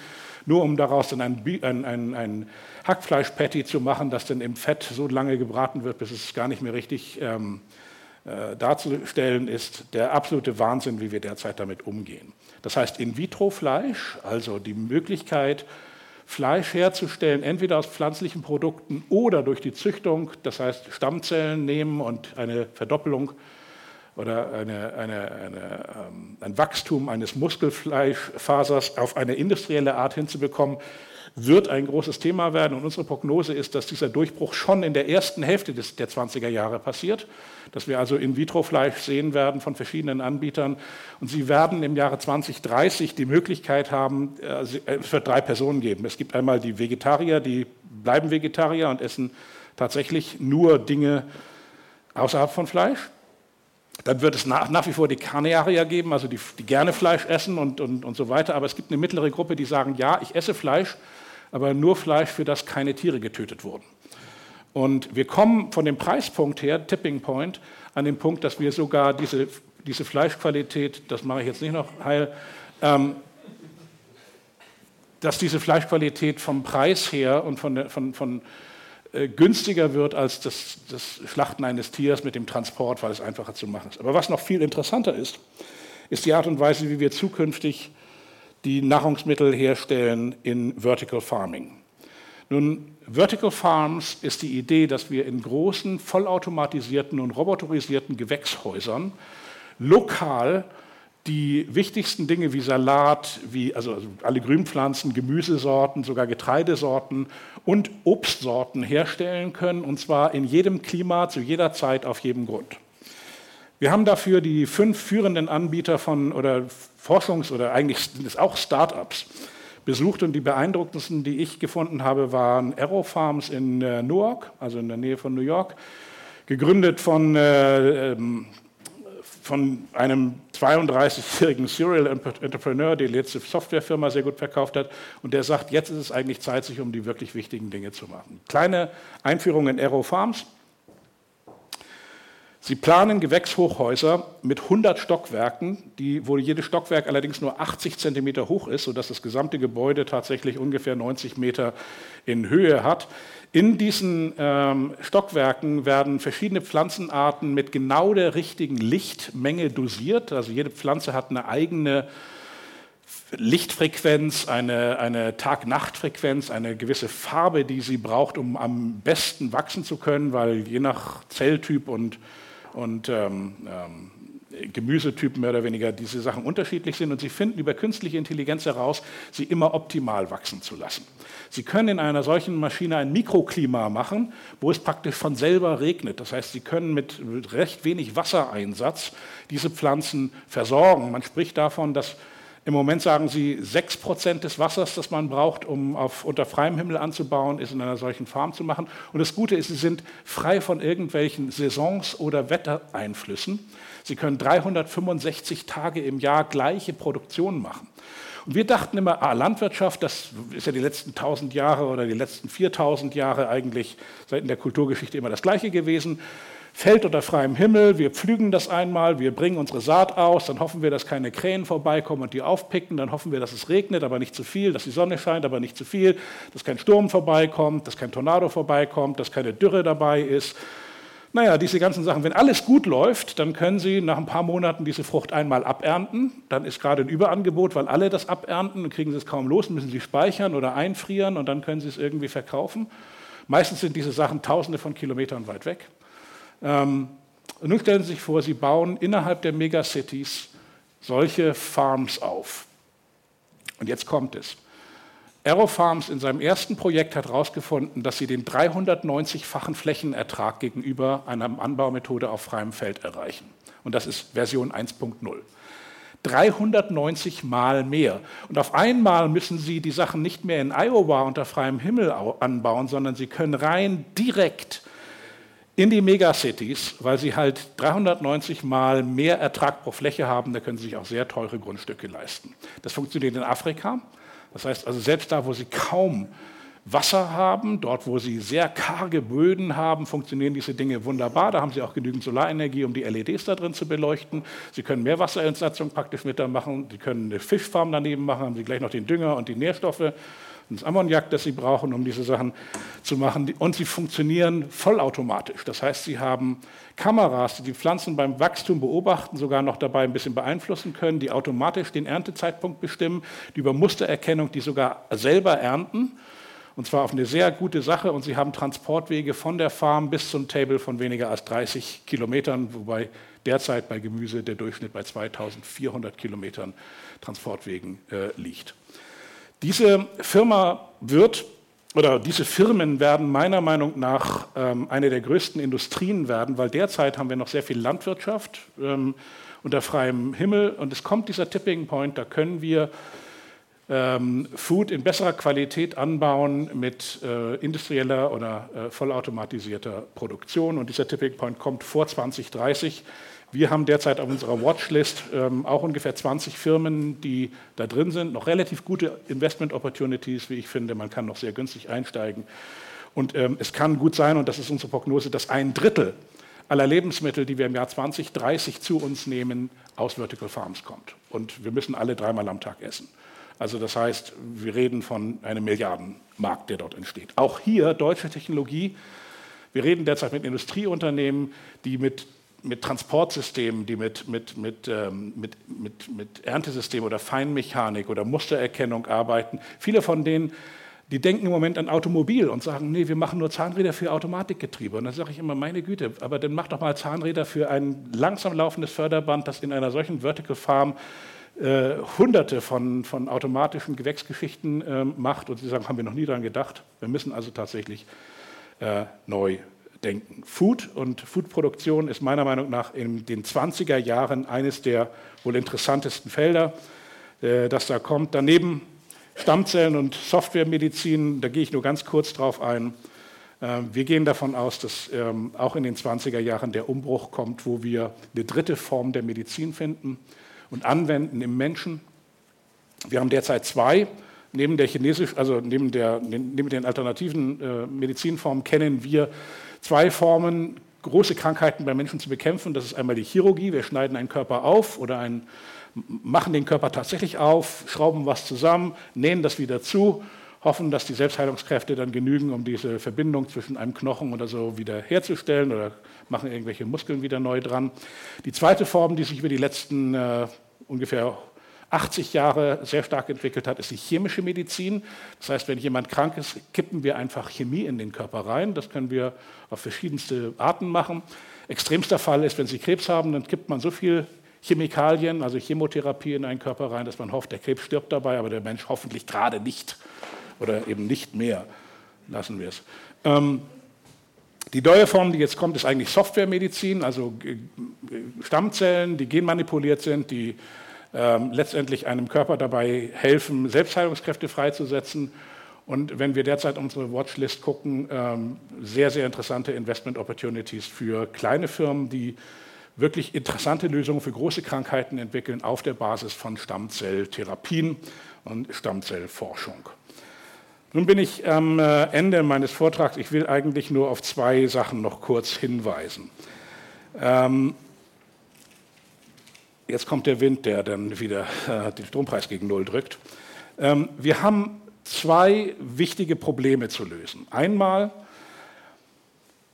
nur um daraus dann ein, ein, ein, ein Hackfleisch-Patty zu machen, das dann im Fett so lange gebraten wird, bis es gar nicht mehr richtig ähm, äh, darzustellen ist. Der absolute Wahnsinn, wie wir derzeit damit umgehen. Das heißt, In-vitro-Fleisch, also die Möglichkeit, Fleisch herzustellen, entweder aus pflanzlichen Produkten oder durch die Züchtung, das heißt Stammzellen nehmen und eine Verdoppelung oder eine, eine, eine, ähm, ein Wachstum eines Muskelfleischfasers auf eine industrielle Art hinzubekommen, wird ein großes Thema werden. Und unsere Prognose ist, dass dieser Durchbruch schon in der ersten Hälfte des, der 20er Jahre passiert, dass wir also In-vitro-Fleisch sehen werden von verschiedenen Anbietern. Und sie werden im Jahre 2030 die Möglichkeit haben, äh, es wird drei Personen geben. Es gibt einmal die Vegetarier, die bleiben Vegetarier und essen tatsächlich nur Dinge außerhalb von Fleisch. Dann wird es nach, nach wie vor die Carnearier geben, also die, die gerne Fleisch essen und, und, und so weiter. Aber es gibt eine mittlere Gruppe, die sagen, ja, ich esse Fleisch, aber nur Fleisch, für das keine Tiere getötet wurden. Und wir kommen von dem Preispunkt her, Tipping Point, an den Punkt, dass wir sogar diese, diese Fleischqualität, das mache ich jetzt nicht noch heil, ähm, dass diese Fleischqualität vom Preis her und von, von, von äh, günstiger wird als das, das Schlachten eines Tiers mit dem Transport, weil es einfacher zu machen ist. Aber was noch viel interessanter ist, ist die Art und Weise, wie wir zukünftig die Nahrungsmittel herstellen in Vertical Farming. Nun, Vertical Farms ist die Idee, dass wir in großen, vollautomatisierten und roboterisierten Gewächshäusern lokal die wichtigsten Dinge wie Salat, wie, also, also alle Grünpflanzen, Gemüsesorten, sogar Getreidesorten und Obstsorten herstellen können, und zwar in jedem Klima, zu jeder Zeit, auf jedem Grund. Wir haben dafür die fünf führenden Anbieter von oder Forschungs- oder eigentlich sind es auch Startups besucht und die beeindruckendsten, die ich gefunden habe, waren Aero Farms in äh, Newark, also in der Nähe von New York, gegründet von äh, ähm, von einem 32-jährigen Serial Entrepreneur, der die letzte Softwarefirma sehr gut verkauft hat, und der sagt, jetzt ist es eigentlich Zeit, sich um die wirklich wichtigen Dinge zu machen. Kleine Einführung in Aero Farms. Sie planen Gewächshochhäuser mit 100 Stockwerken, die, wo jedes Stockwerk allerdings nur 80 Zentimeter hoch ist, sodass das gesamte Gebäude tatsächlich ungefähr 90 Meter in Höhe hat. In diesen ähm, Stockwerken werden verschiedene Pflanzenarten mit genau der richtigen Lichtmenge dosiert. Also jede Pflanze hat eine eigene Lichtfrequenz, eine, eine Tag-Nacht-Frequenz, eine gewisse Farbe, die sie braucht, um am besten wachsen zu können, weil je nach Zelltyp und, und ähm, ähm, Gemüsetypen mehr oder weniger diese Sachen unterschiedlich sind und sie finden über künstliche Intelligenz heraus, sie immer optimal wachsen zu lassen. Sie können in einer solchen Maschine ein Mikroklima machen, wo es praktisch von selber regnet. Das heißt, Sie können mit recht wenig Wassereinsatz diese Pflanzen versorgen. Man spricht davon, dass im Moment sagen Sie, sechs Prozent des Wassers, das man braucht, um auf, unter freiem Himmel anzubauen, ist in einer solchen Farm zu machen. Und das Gute ist, sie sind frei von irgendwelchen Saisons oder Wettereinflüssen. Sie können 365 Tage im Jahr gleiche Produktion machen. Und wir dachten immer, ah, Landwirtschaft, das ist ja die letzten 1000 Jahre oder die letzten 4000 Jahre eigentlich seit in der Kulturgeschichte immer das Gleiche gewesen. Feld unter freiem Himmel, wir pflügen das einmal, wir bringen unsere Saat aus, dann hoffen wir, dass keine Krähen vorbeikommen und die aufpicken, dann hoffen wir, dass es regnet, aber nicht zu viel, dass die Sonne scheint, aber nicht zu viel, dass kein Sturm vorbeikommt, dass kein Tornado vorbeikommt, dass keine Dürre dabei ist. Naja, diese ganzen Sachen, wenn alles gut läuft, dann können Sie nach ein paar Monaten diese Frucht einmal abernten. Dann ist gerade ein Überangebot, weil alle das abernten, dann kriegen Sie es kaum los, müssen Sie speichern oder einfrieren und dann können Sie es irgendwie verkaufen. Meistens sind diese Sachen tausende von Kilometern weit weg. Ähm, nun stellen Sie sich vor, Sie bauen innerhalb der Megacities solche Farms auf. Und jetzt kommt es. Aerofarms in seinem ersten Projekt hat herausgefunden, dass sie den 390-fachen Flächenertrag gegenüber einer Anbaumethode auf freiem Feld erreichen. Und das ist Version 1.0. 390 Mal mehr. Und auf einmal müssen Sie die Sachen nicht mehr in Iowa unter freiem Himmel anbauen, sondern Sie können rein direkt in die Megacities, weil sie halt 390 Mal mehr Ertrag pro Fläche haben, da können sie sich auch sehr teure Grundstücke leisten. Das funktioniert in Afrika. Das heißt also, selbst da, wo sie kaum Wasser haben, dort, wo sie sehr karge Böden haben, funktionieren diese Dinge wunderbar. Da haben sie auch genügend Solarenergie, um die LEDs da drin zu beleuchten. Sie können Meerwasserentsatzung praktisch mit da machen. Sie können eine Fischfarm daneben machen, haben sie gleich noch den Dünger und die Nährstoffe das Ammoniak, das sie brauchen, um diese Sachen zu machen. Und sie funktionieren vollautomatisch. Das heißt, sie haben Kameras, die die Pflanzen beim Wachstum beobachten, sogar noch dabei ein bisschen beeinflussen können, die automatisch den Erntezeitpunkt bestimmen, die über Mustererkennung, die sogar selber ernten. Und zwar auf eine sehr gute Sache. Und sie haben Transportwege von der Farm bis zum Table von weniger als 30 Kilometern, wobei derzeit bei Gemüse der Durchschnitt bei 2400 Kilometern Transportwegen äh, liegt. Diese Firma wird oder diese Firmen werden meiner Meinung nach ähm, eine der größten Industrien werden, weil derzeit haben wir noch sehr viel Landwirtschaft ähm, unter freiem Himmel und es kommt dieser Tipping Point, da können wir ähm, Food in besserer Qualität anbauen mit äh, industrieller oder äh, vollautomatisierter Produktion. Und dieser Tipping Point kommt vor 2030. Wir haben derzeit auf unserer Watchlist ähm, auch ungefähr 20 Firmen, die da drin sind. Noch relativ gute Investment Opportunities, wie ich finde. Man kann noch sehr günstig einsteigen. Und ähm, es kann gut sein, und das ist unsere Prognose, dass ein Drittel aller Lebensmittel, die wir im Jahr 2030 zu uns nehmen, aus Vertical Farms kommt. Und wir müssen alle dreimal am Tag essen. Also das heißt, wir reden von einem Milliardenmarkt, der dort entsteht. Auch hier deutsche Technologie. Wir reden derzeit mit Industrieunternehmen, die mit, mit Transportsystemen, die mit, mit, mit, ähm, mit, mit, mit Erntesystemen oder Feinmechanik oder Mustererkennung arbeiten. Viele von denen die denken im Moment an Automobil und sagen, nee, wir machen nur Zahnräder für Automatikgetriebe. Und dann sage ich immer, meine Güte, aber dann mach doch mal Zahnräder für ein langsam laufendes Förderband, das in einer solchen Vertical Farm äh, hunderte von, von automatischen Gewächsgeschichten äh, macht und sie sagen, haben wir noch nie daran gedacht. Wir müssen also tatsächlich äh, neu denken. Food und Foodproduktion ist meiner Meinung nach in den 20er Jahren eines der wohl interessantesten Felder, äh, das da kommt. Daneben Stammzellen und Softwaremedizin, da gehe ich nur ganz kurz drauf ein. Äh, wir gehen davon aus, dass ähm, auch in den 20er Jahren der Umbruch kommt, wo wir eine dritte Form der Medizin finden und anwenden im Menschen. Wir haben derzeit zwei. Neben der chinesisch, also neben, der, neben den alternativen äh, Medizinformen kennen wir zwei Formen, große Krankheiten bei Menschen zu bekämpfen. Das ist einmal die Chirurgie. Wir schneiden einen Körper auf oder einen, machen den Körper tatsächlich auf, schrauben was zusammen, nähen das wieder zu, hoffen, dass die Selbstheilungskräfte dann genügen, um diese Verbindung zwischen einem Knochen oder so wieder herzustellen oder machen irgendwelche Muskeln wieder neu dran. Die zweite Form, die sich über die letzten äh, ungefähr 80 Jahre sehr stark entwickelt hat, ist die chemische Medizin. Das heißt, wenn jemand krank ist, kippen wir einfach Chemie in den Körper rein. Das können wir auf verschiedenste Arten machen. Extremster Fall ist, wenn Sie Krebs haben, dann kippt man so viel Chemikalien, also Chemotherapie in einen Körper rein, dass man hofft, der Krebs stirbt dabei, aber der Mensch hoffentlich gerade nicht oder eben nicht mehr. Lassen wir es. Ähm, die neue Form, die jetzt kommt, ist eigentlich Softwaremedizin, also Stammzellen, die genmanipuliert sind, die ähm, letztendlich einem Körper dabei helfen, Selbstheilungskräfte freizusetzen. Und wenn wir derzeit unsere Watchlist gucken, ähm, sehr, sehr interessante Investment Opportunities für kleine Firmen, die wirklich interessante Lösungen für große Krankheiten entwickeln auf der Basis von Stammzelltherapien und Stammzellforschung. Nun bin ich am äh, Ende meines Vortrags. Ich will eigentlich nur auf zwei Sachen noch kurz hinweisen. Ähm, jetzt kommt der Wind, der dann wieder äh, den Strompreis gegen Null drückt. Ähm, wir haben zwei wichtige Probleme zu lösen. Einmal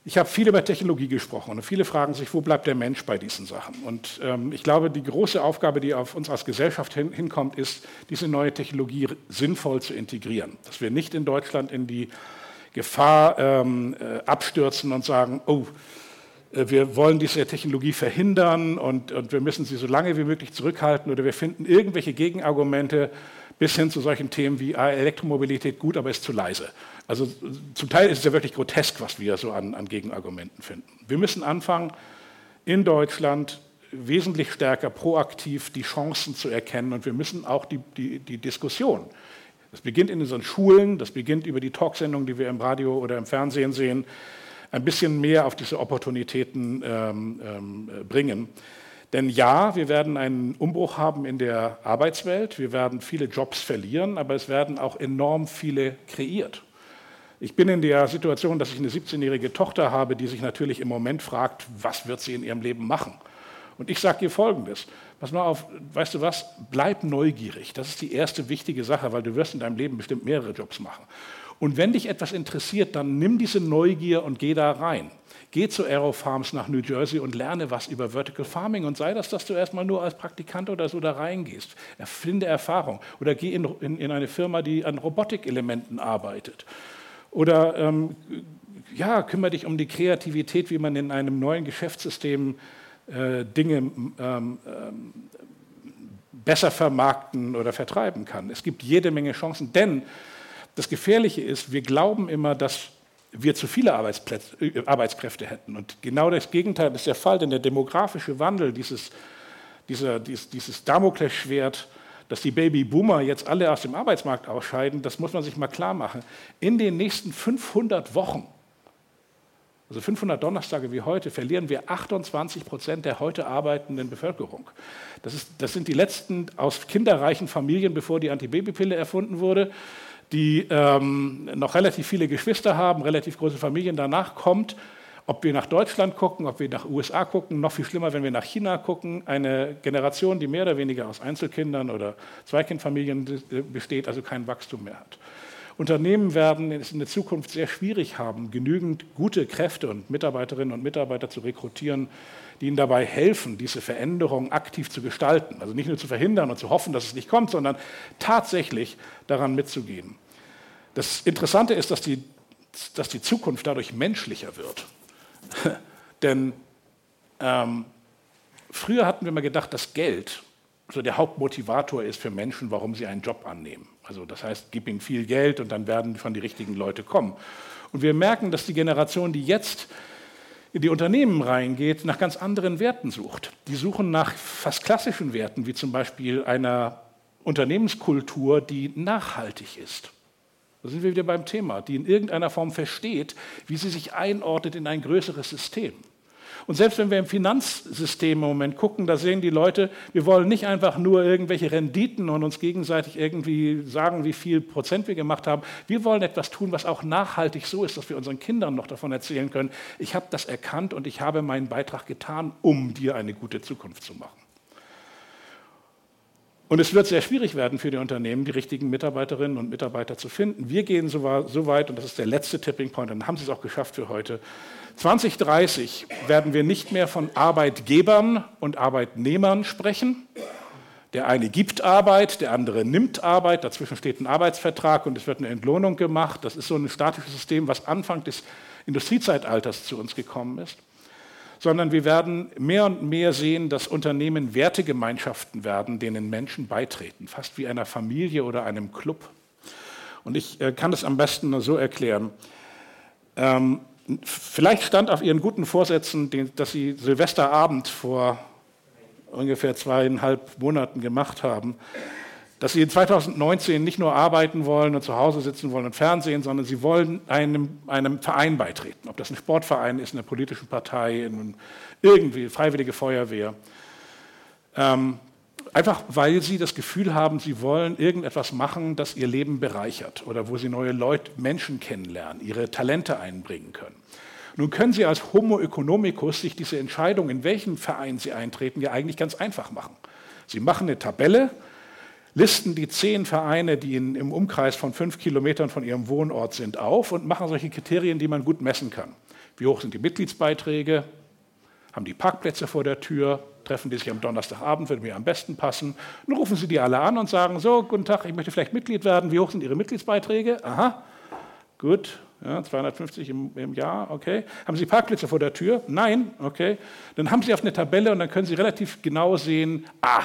ich habe viel über Technologie gesprochen und viele fragen sich, wo bleibt der Mensch bei diesen Sachen? Und ähm, ich glaube, die große Aufgabe, die auf uns als Gesellschaft hin, hinkommt, ist, diese neue Technologie sinnvoll zu integrieren. Dass wir nicht in Deutschland in die Gefahr ähm, äh, abstürzen und sagen, oh, wir wollen diese Technologie verhindern und, und wir müssen sie so lange wie möglich zurückhalten oder wir finden irgendwelche Gegenargumente bis hin zu solchen Themen wie ah, Elektromobilität gut, aber ist zu leise. Also zum Teil ist es ja wirklich grotesk, was wir so an, an Gegenargumenten finden. Wir müssen anfangen, in Deutschland wesentlich stärker proaktiv die Chancen zu erkennen und wir müssen auch die, die, die Diskussion, das beginnt in unseren Schulen, das beginnt über die Talksendungen, die wir im Radio oder im Fernsehen sehen, ein bisschen mehr auf diese Opportunitäten ähm, ähm, bringen. Denn ja, wir werden einen Umbruch haben in der Arbeitswelt, wir werden viele Jobs verlieren, aber es werden auch enorm viele kreiert. Ich bin in der Situation, dass ich eine 17-jährige Tochter habe, die sich natürlich im Moment fragt, was wird sie in ihrem Leben machen? Und ich sage ihr Folgendes, pass mal auf, weißt du was, bleib neugierig. Das ist die erste wichtige Sache, weil du wirst in deinem Leben bestimmt mehrere Jobs machen. Und wenn dich etwas interessiert, dann nimm diese Neugier und geh da rein. Geh zu Aero Farms nach New Jersey und lerne was über Vertical Farming und sei das, dass du erstmal nur als Praktikant oder so da reingehst. Erfinde Erfahrung. Oder geh in, in, in eine Firma, die an Robotikelementen arbeitet. Oder ähm, ja, kümmere dich um die Kreativität, wie man in einem neuen Geschäftssystem äh, Dinge ähm, ähm, besser vermarkten oder vertreiben kann. Es gibt jede Menge Chancen, denn das Gefährliche ist, wir glauben immer, dass wir zu viele äh, Arbeitskräfte hätten. Und genau das Gegenteil ist der Fall, denn der demografische Wandel, dieses, dieser, dieses, dieses Damoklesschwert, dass die Babyboomer jetzt alle aus dem Arbeitsmarkt ausscheiden, das muss man sich mal klar machen. In den nächsten 500 Wochen, also 500 Donnerstage wie heute, verlieren wir 28 Prozent der heute arbeitenden Bevölkerung. Das, ist, das sind die letzten aus kinderreichen Familien, bevor die Antibabypille erfunden wurde, die ähm, noch relativ viele Geschwister haben, relativ große Familien. Danach kommt ob wir nach Deutschland gucken, ob wir nach USA gucken, noch viel schlimmer, wenn wir nach China gucken, eine Generation, die mehr oder weniger aus Einzelkindern oder Zweikindfamilien besteht, also kein Wachstum mehr hat. Unternehmen werden es in der Zukunft sehr schwierig haben, genügend gute Kräfte und Mitarbeiterinnen und Mitarbeiter zu rekrutieren, die ihnen dabei helfen, diese Veränderung aktiv zu gestalten. Also nicht nur zu verhindern und zu hoffen, dass es nicht kommt, sondern tatsächlich daran mitzugehen. Das Interessante ist, dass die, dass die Zukunft dadurch menschlicher wird. Denn ähm, früher hatten wir mal gedacht, dass Geld so der Hauptmotivator ist für Menschen, warum sie einen Job annehmen. Also das heißt, gib ihnen viel Geld und dann werden schon die richtigen Leute kommen. Und wir merken, dass die Generation, die jetzt in die Unternehmen reingeht, nach ganz anderen Werten sucht. Die suchen nach fast klassischen Werten, wie zum Beispiel einer Unternehmenskultur, die nachhaltig ist. Da sind wir wieder beim Thema, die in irgendeiner Form versteht, wie sie sich einordnet in ein größeres System. Und selbst wenn wir im Finanzsystem im Moment gucken, da sehen die Leute, wir wollen nicht einfach nur irgendwelche Renditen und uns gegenseitig irgendwie sagen, wie viel Prozent wir gemacht haben. Wir wollen etwas tun, was auch nachhaltig so ist, dass wir unseren Kindern noch davon erzählen können, ich habe das erkannt und ich habe meinen Beitrag getan, um dir eine gute Zukunft zu machen. Und es wird sehr schwierig werden für die Unternehmen, die richtigen Mitarbeiterinnen und Mitarbeiter zu finden. Wir gehen so weit, und das ist der letzte Tipping Point, dann haben Sie es auch geschafft für heute. 2030 werden wir nicht mehr von Arbeitgebern und Arbeitnehmern sprechen. Der eine gibt Arbeit, der andere nimmt Arbeit, dazwischen steht ein Arbeitsvertrag und es wird eine Entlohnung gemacht. Das ist so ein statisches System, was Anfang des Industriezeitalters zu uns gekommen ist sondern wir werden mehr und mehr sehen, dass Unternehmen Wertegemeinschaften werden, denen Menschen beitreten, fast wie einer Familie oder einem Club. Und ich äh, kann das am besten nur so erklären. Ähm, vielleicht stand auf Ihren guten Vorsätzen, dass Sie Silvesterabend vor ungefähr zweieinhalb Monaten gemacht haben, dass sie in 2019 nicht nur arbeiten wollen und zu Hause sitzen wollen und Fernsehen, sondern sie wollen einem, einem Verein beitreten. Ob das ein Sportverein ist, eine politische Partei, irgendwie freiwillige Feuerwehr. Ähm, einfach weil sie das Gefühl haben, sie wollen irgendetwas machen, das ihr Leben bereichert oder wo sie neue Leute, Menschen kennenlernen, ihre Talente einbringen können. Nun können Sie als Homo economicus sich diese Entscheidung, in welchen Verein Sie eintreten, ja eigentlich ganz einfach machen. Sie machen eine Tabelle, listen die zehn Vereine, die in, im Umkreis von fünf Kilometern von ihrem Wohnort sind, auf und machen solche Kriterien, die man gut messen kann. Wie hoch sind die Mitgliedsbeiträge? Haben die Parkplätze vor der Tür? Treffen die sich am Donnerstagabend, würde mir am besten passen. Dann rufen Sie die alle an und sagen, so, guten Tag, ich möchte vielleicht Mitglied werden. Wie hoch sind Ihre Mitgliedsbeiträge? Aha, gut, ja, 250 im, im, Jahr, okay. Haben Sie Parkplätze vor der Tür? Nein, okay. Dann haben Sie auf eine Tabelle und dann können Sie relativ genau sehen, ah,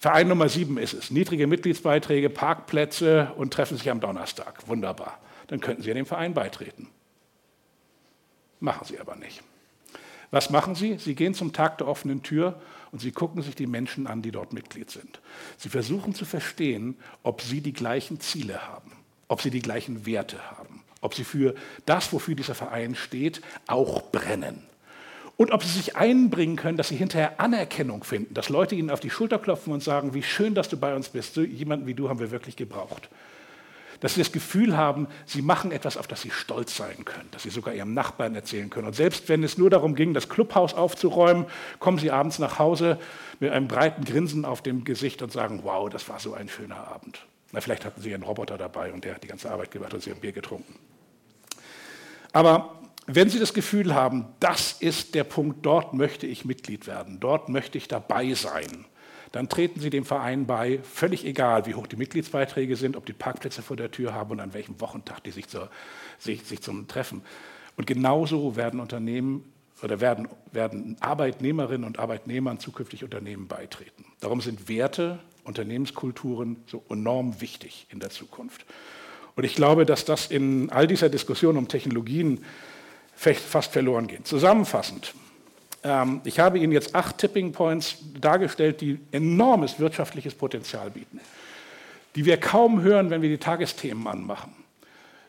Verein Nummer sieben ist es. Niedrige Mitgliedsbeiträge, Parkplätze und treffen sich am Donnerstag. Wunderbar. Dann könnten Sie dem Verein beitreten. Machen Sie aber nicht. Was machen Sie? Sie gehen zum Tag der offenen Tür und Sie gucken sich die Menschen an, die dort Mitglied sind. Sie versuchen zu verstehen, ob Sie die gleichen Ziele haben, ob Sie die gleichen Werte haben, ob Sie für das, wofür dieser Verein steht, auch brennen und ob sie sich einbringen können, dass sie hinterher Anerkennung finden, dass Leute ihnen auf die Schulter klopfen und sagen, wie schön, dass du bei uns bist. Jemanden wie du haben wir wirklich gebraucht. Dass sie das Gefühl haben, sie machen etwas, auf das sie stolz sein können, dass sie sogar ihrem Nachbarn erzählen können. Und selbst wenn es nur darum ging, das Clubhaus aufzuräumen, kommen sie abends nach Hause mit einem breiten Grinsen auf dem Gesicht und sagen, wow, das war so ein schöner Abend. Na, vielleicht hatten sie einen Roboter dabei und der hat die ganze Arbeit gemacht und sie haben Bier getrunken. Aber wenn Sie das Gefühl haben, das ist der Punkt, dort möchte ich Mitglied werden, dort möchte ich dabei sein, dann treten Sie dem Verein bei, völlig egal, wie hoch die Mitgliedsbeiträge sind, ob die Parkplätze vor der Tür haben und an welchem Wochentag die sich, zur, sich, sich zum Treffen. Und genauso werden Unternehmen oder werden, werden Arbeitnehmerinnen und Arbeitnehmern zukünftig Unternehmen beitreten. Darum sind Werte, Unternehmenskulturen so enorm wichtig in der Zukunft. Und ich glaube, dass das in all dieser Diskussion um Technologien fast verloren gehen. Zusammenfassend, ich habe Ihnen jetzt acht Tipping Points dargestellt, die enormes wirtschaftliches Potenzial bieten, die wir kaum hören, wenn wir die Tagesthemen anmachen,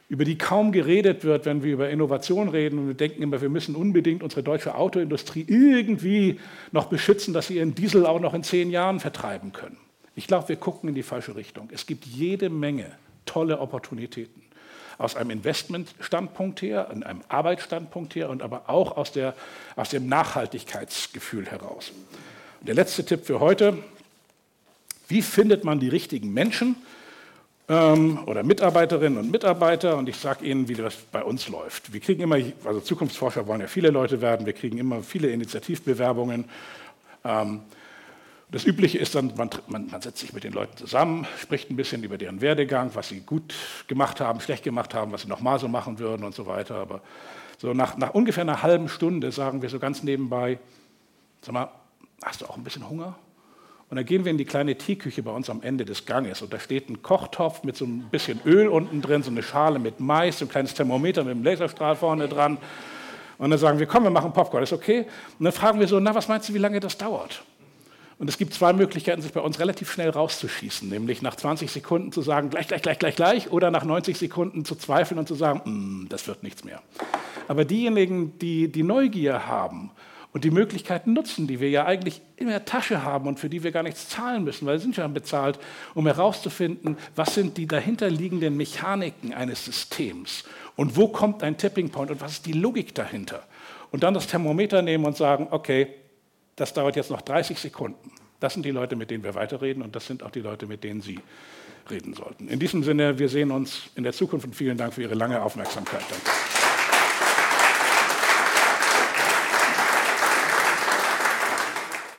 über die kaum geredet wird, wenn wir über Innovation reden und wir denken immer, wir müssen unbedingt unsere deutsche Autoindustrie irgendwie noch beschützen, dass sie ihren Diesel auch noch in zehn Jahren vertreiben können. Ich glaube, wir gucken in die falsche Richtung. Es gibt jede Menge tolle Opportunitäten aus einem Investmentstandpunkt her, in einem Arbeitsstandpunkt her und aber auch aus, der, aus dem Nachhaltigkeitsgefühl heraus. Und der letzte Tipp für heute, wie findet man die richtigen Menschen ähm, oder Mitarbeiterinnen und Mitarbeiter? Und ich sage Ihnen, wie das bei uns läuft. Wir kriegen immer, also Zukunftsforscher wollen ja viele Leute werden, wir kriegen immer viele Initiativbewerbungen. Ähm, das Übliche ist dann, man, man, man, setzt sich mit den Leuten zusammen, spricht ein bisschen über deren Werdegang, was sie gut gemacht haben, schlecht gemacht haben, was sie nochmal so machen würden und so weiter. Aber so nach, nach, ungefähr einer halben Stunde sagen wir so ganz nebenbei, sag mal, hast du auch ein bisschen Hunger? Und dann gehen wir in die kleine Teeküche bei uns am Ende des Ganges und da steht ein Kochtopf mit so ein bisschen Öl unten drin, so eine Schale mit Mais, so ein kleines Thermometer mit einem Laserstrahl vorne dran. Und dann sagen wir, komm, wir machen Popcorn, ist okay? Und dann fragen wir so, na, was meinst du, wie lange das dauert? Und es gibt zwei Möglichkeiten, sich bei uns relativ schnell rauszuschießen, nämlich nach 20 Sekunden zu sagen, gleich, gleich, gleich, gleich, gleich, oder nach 90 Sekunden zu zweifeln und zu sagen, mm, das wird nichts mehr. Aber diejenigen, die die Neugier haben und die Möglichkeiten nutzen, die wir ja eigentlich in der Tasche haben und für die wir gar nichts zahlen müssen, weil sie sind schon bezahlt, um herauszufinden, was sind die dahinterliegenden Mechaniken eines Systems und wo kommt ein Tipping Point und was ist die Logik dahinter. Und dann das Thermometer nehmen und sagen, okay, das dauert jetzt noch 30 Sekunden. Das sind die Leute, mit denen wir weiterreden und das sind auch die Leute, mit denen Sie reden sollten. In diesem Sinne, wir sehen uns in der Zukunft und vielen Dank für Ihre lange Aufmerksamkeit. Danke.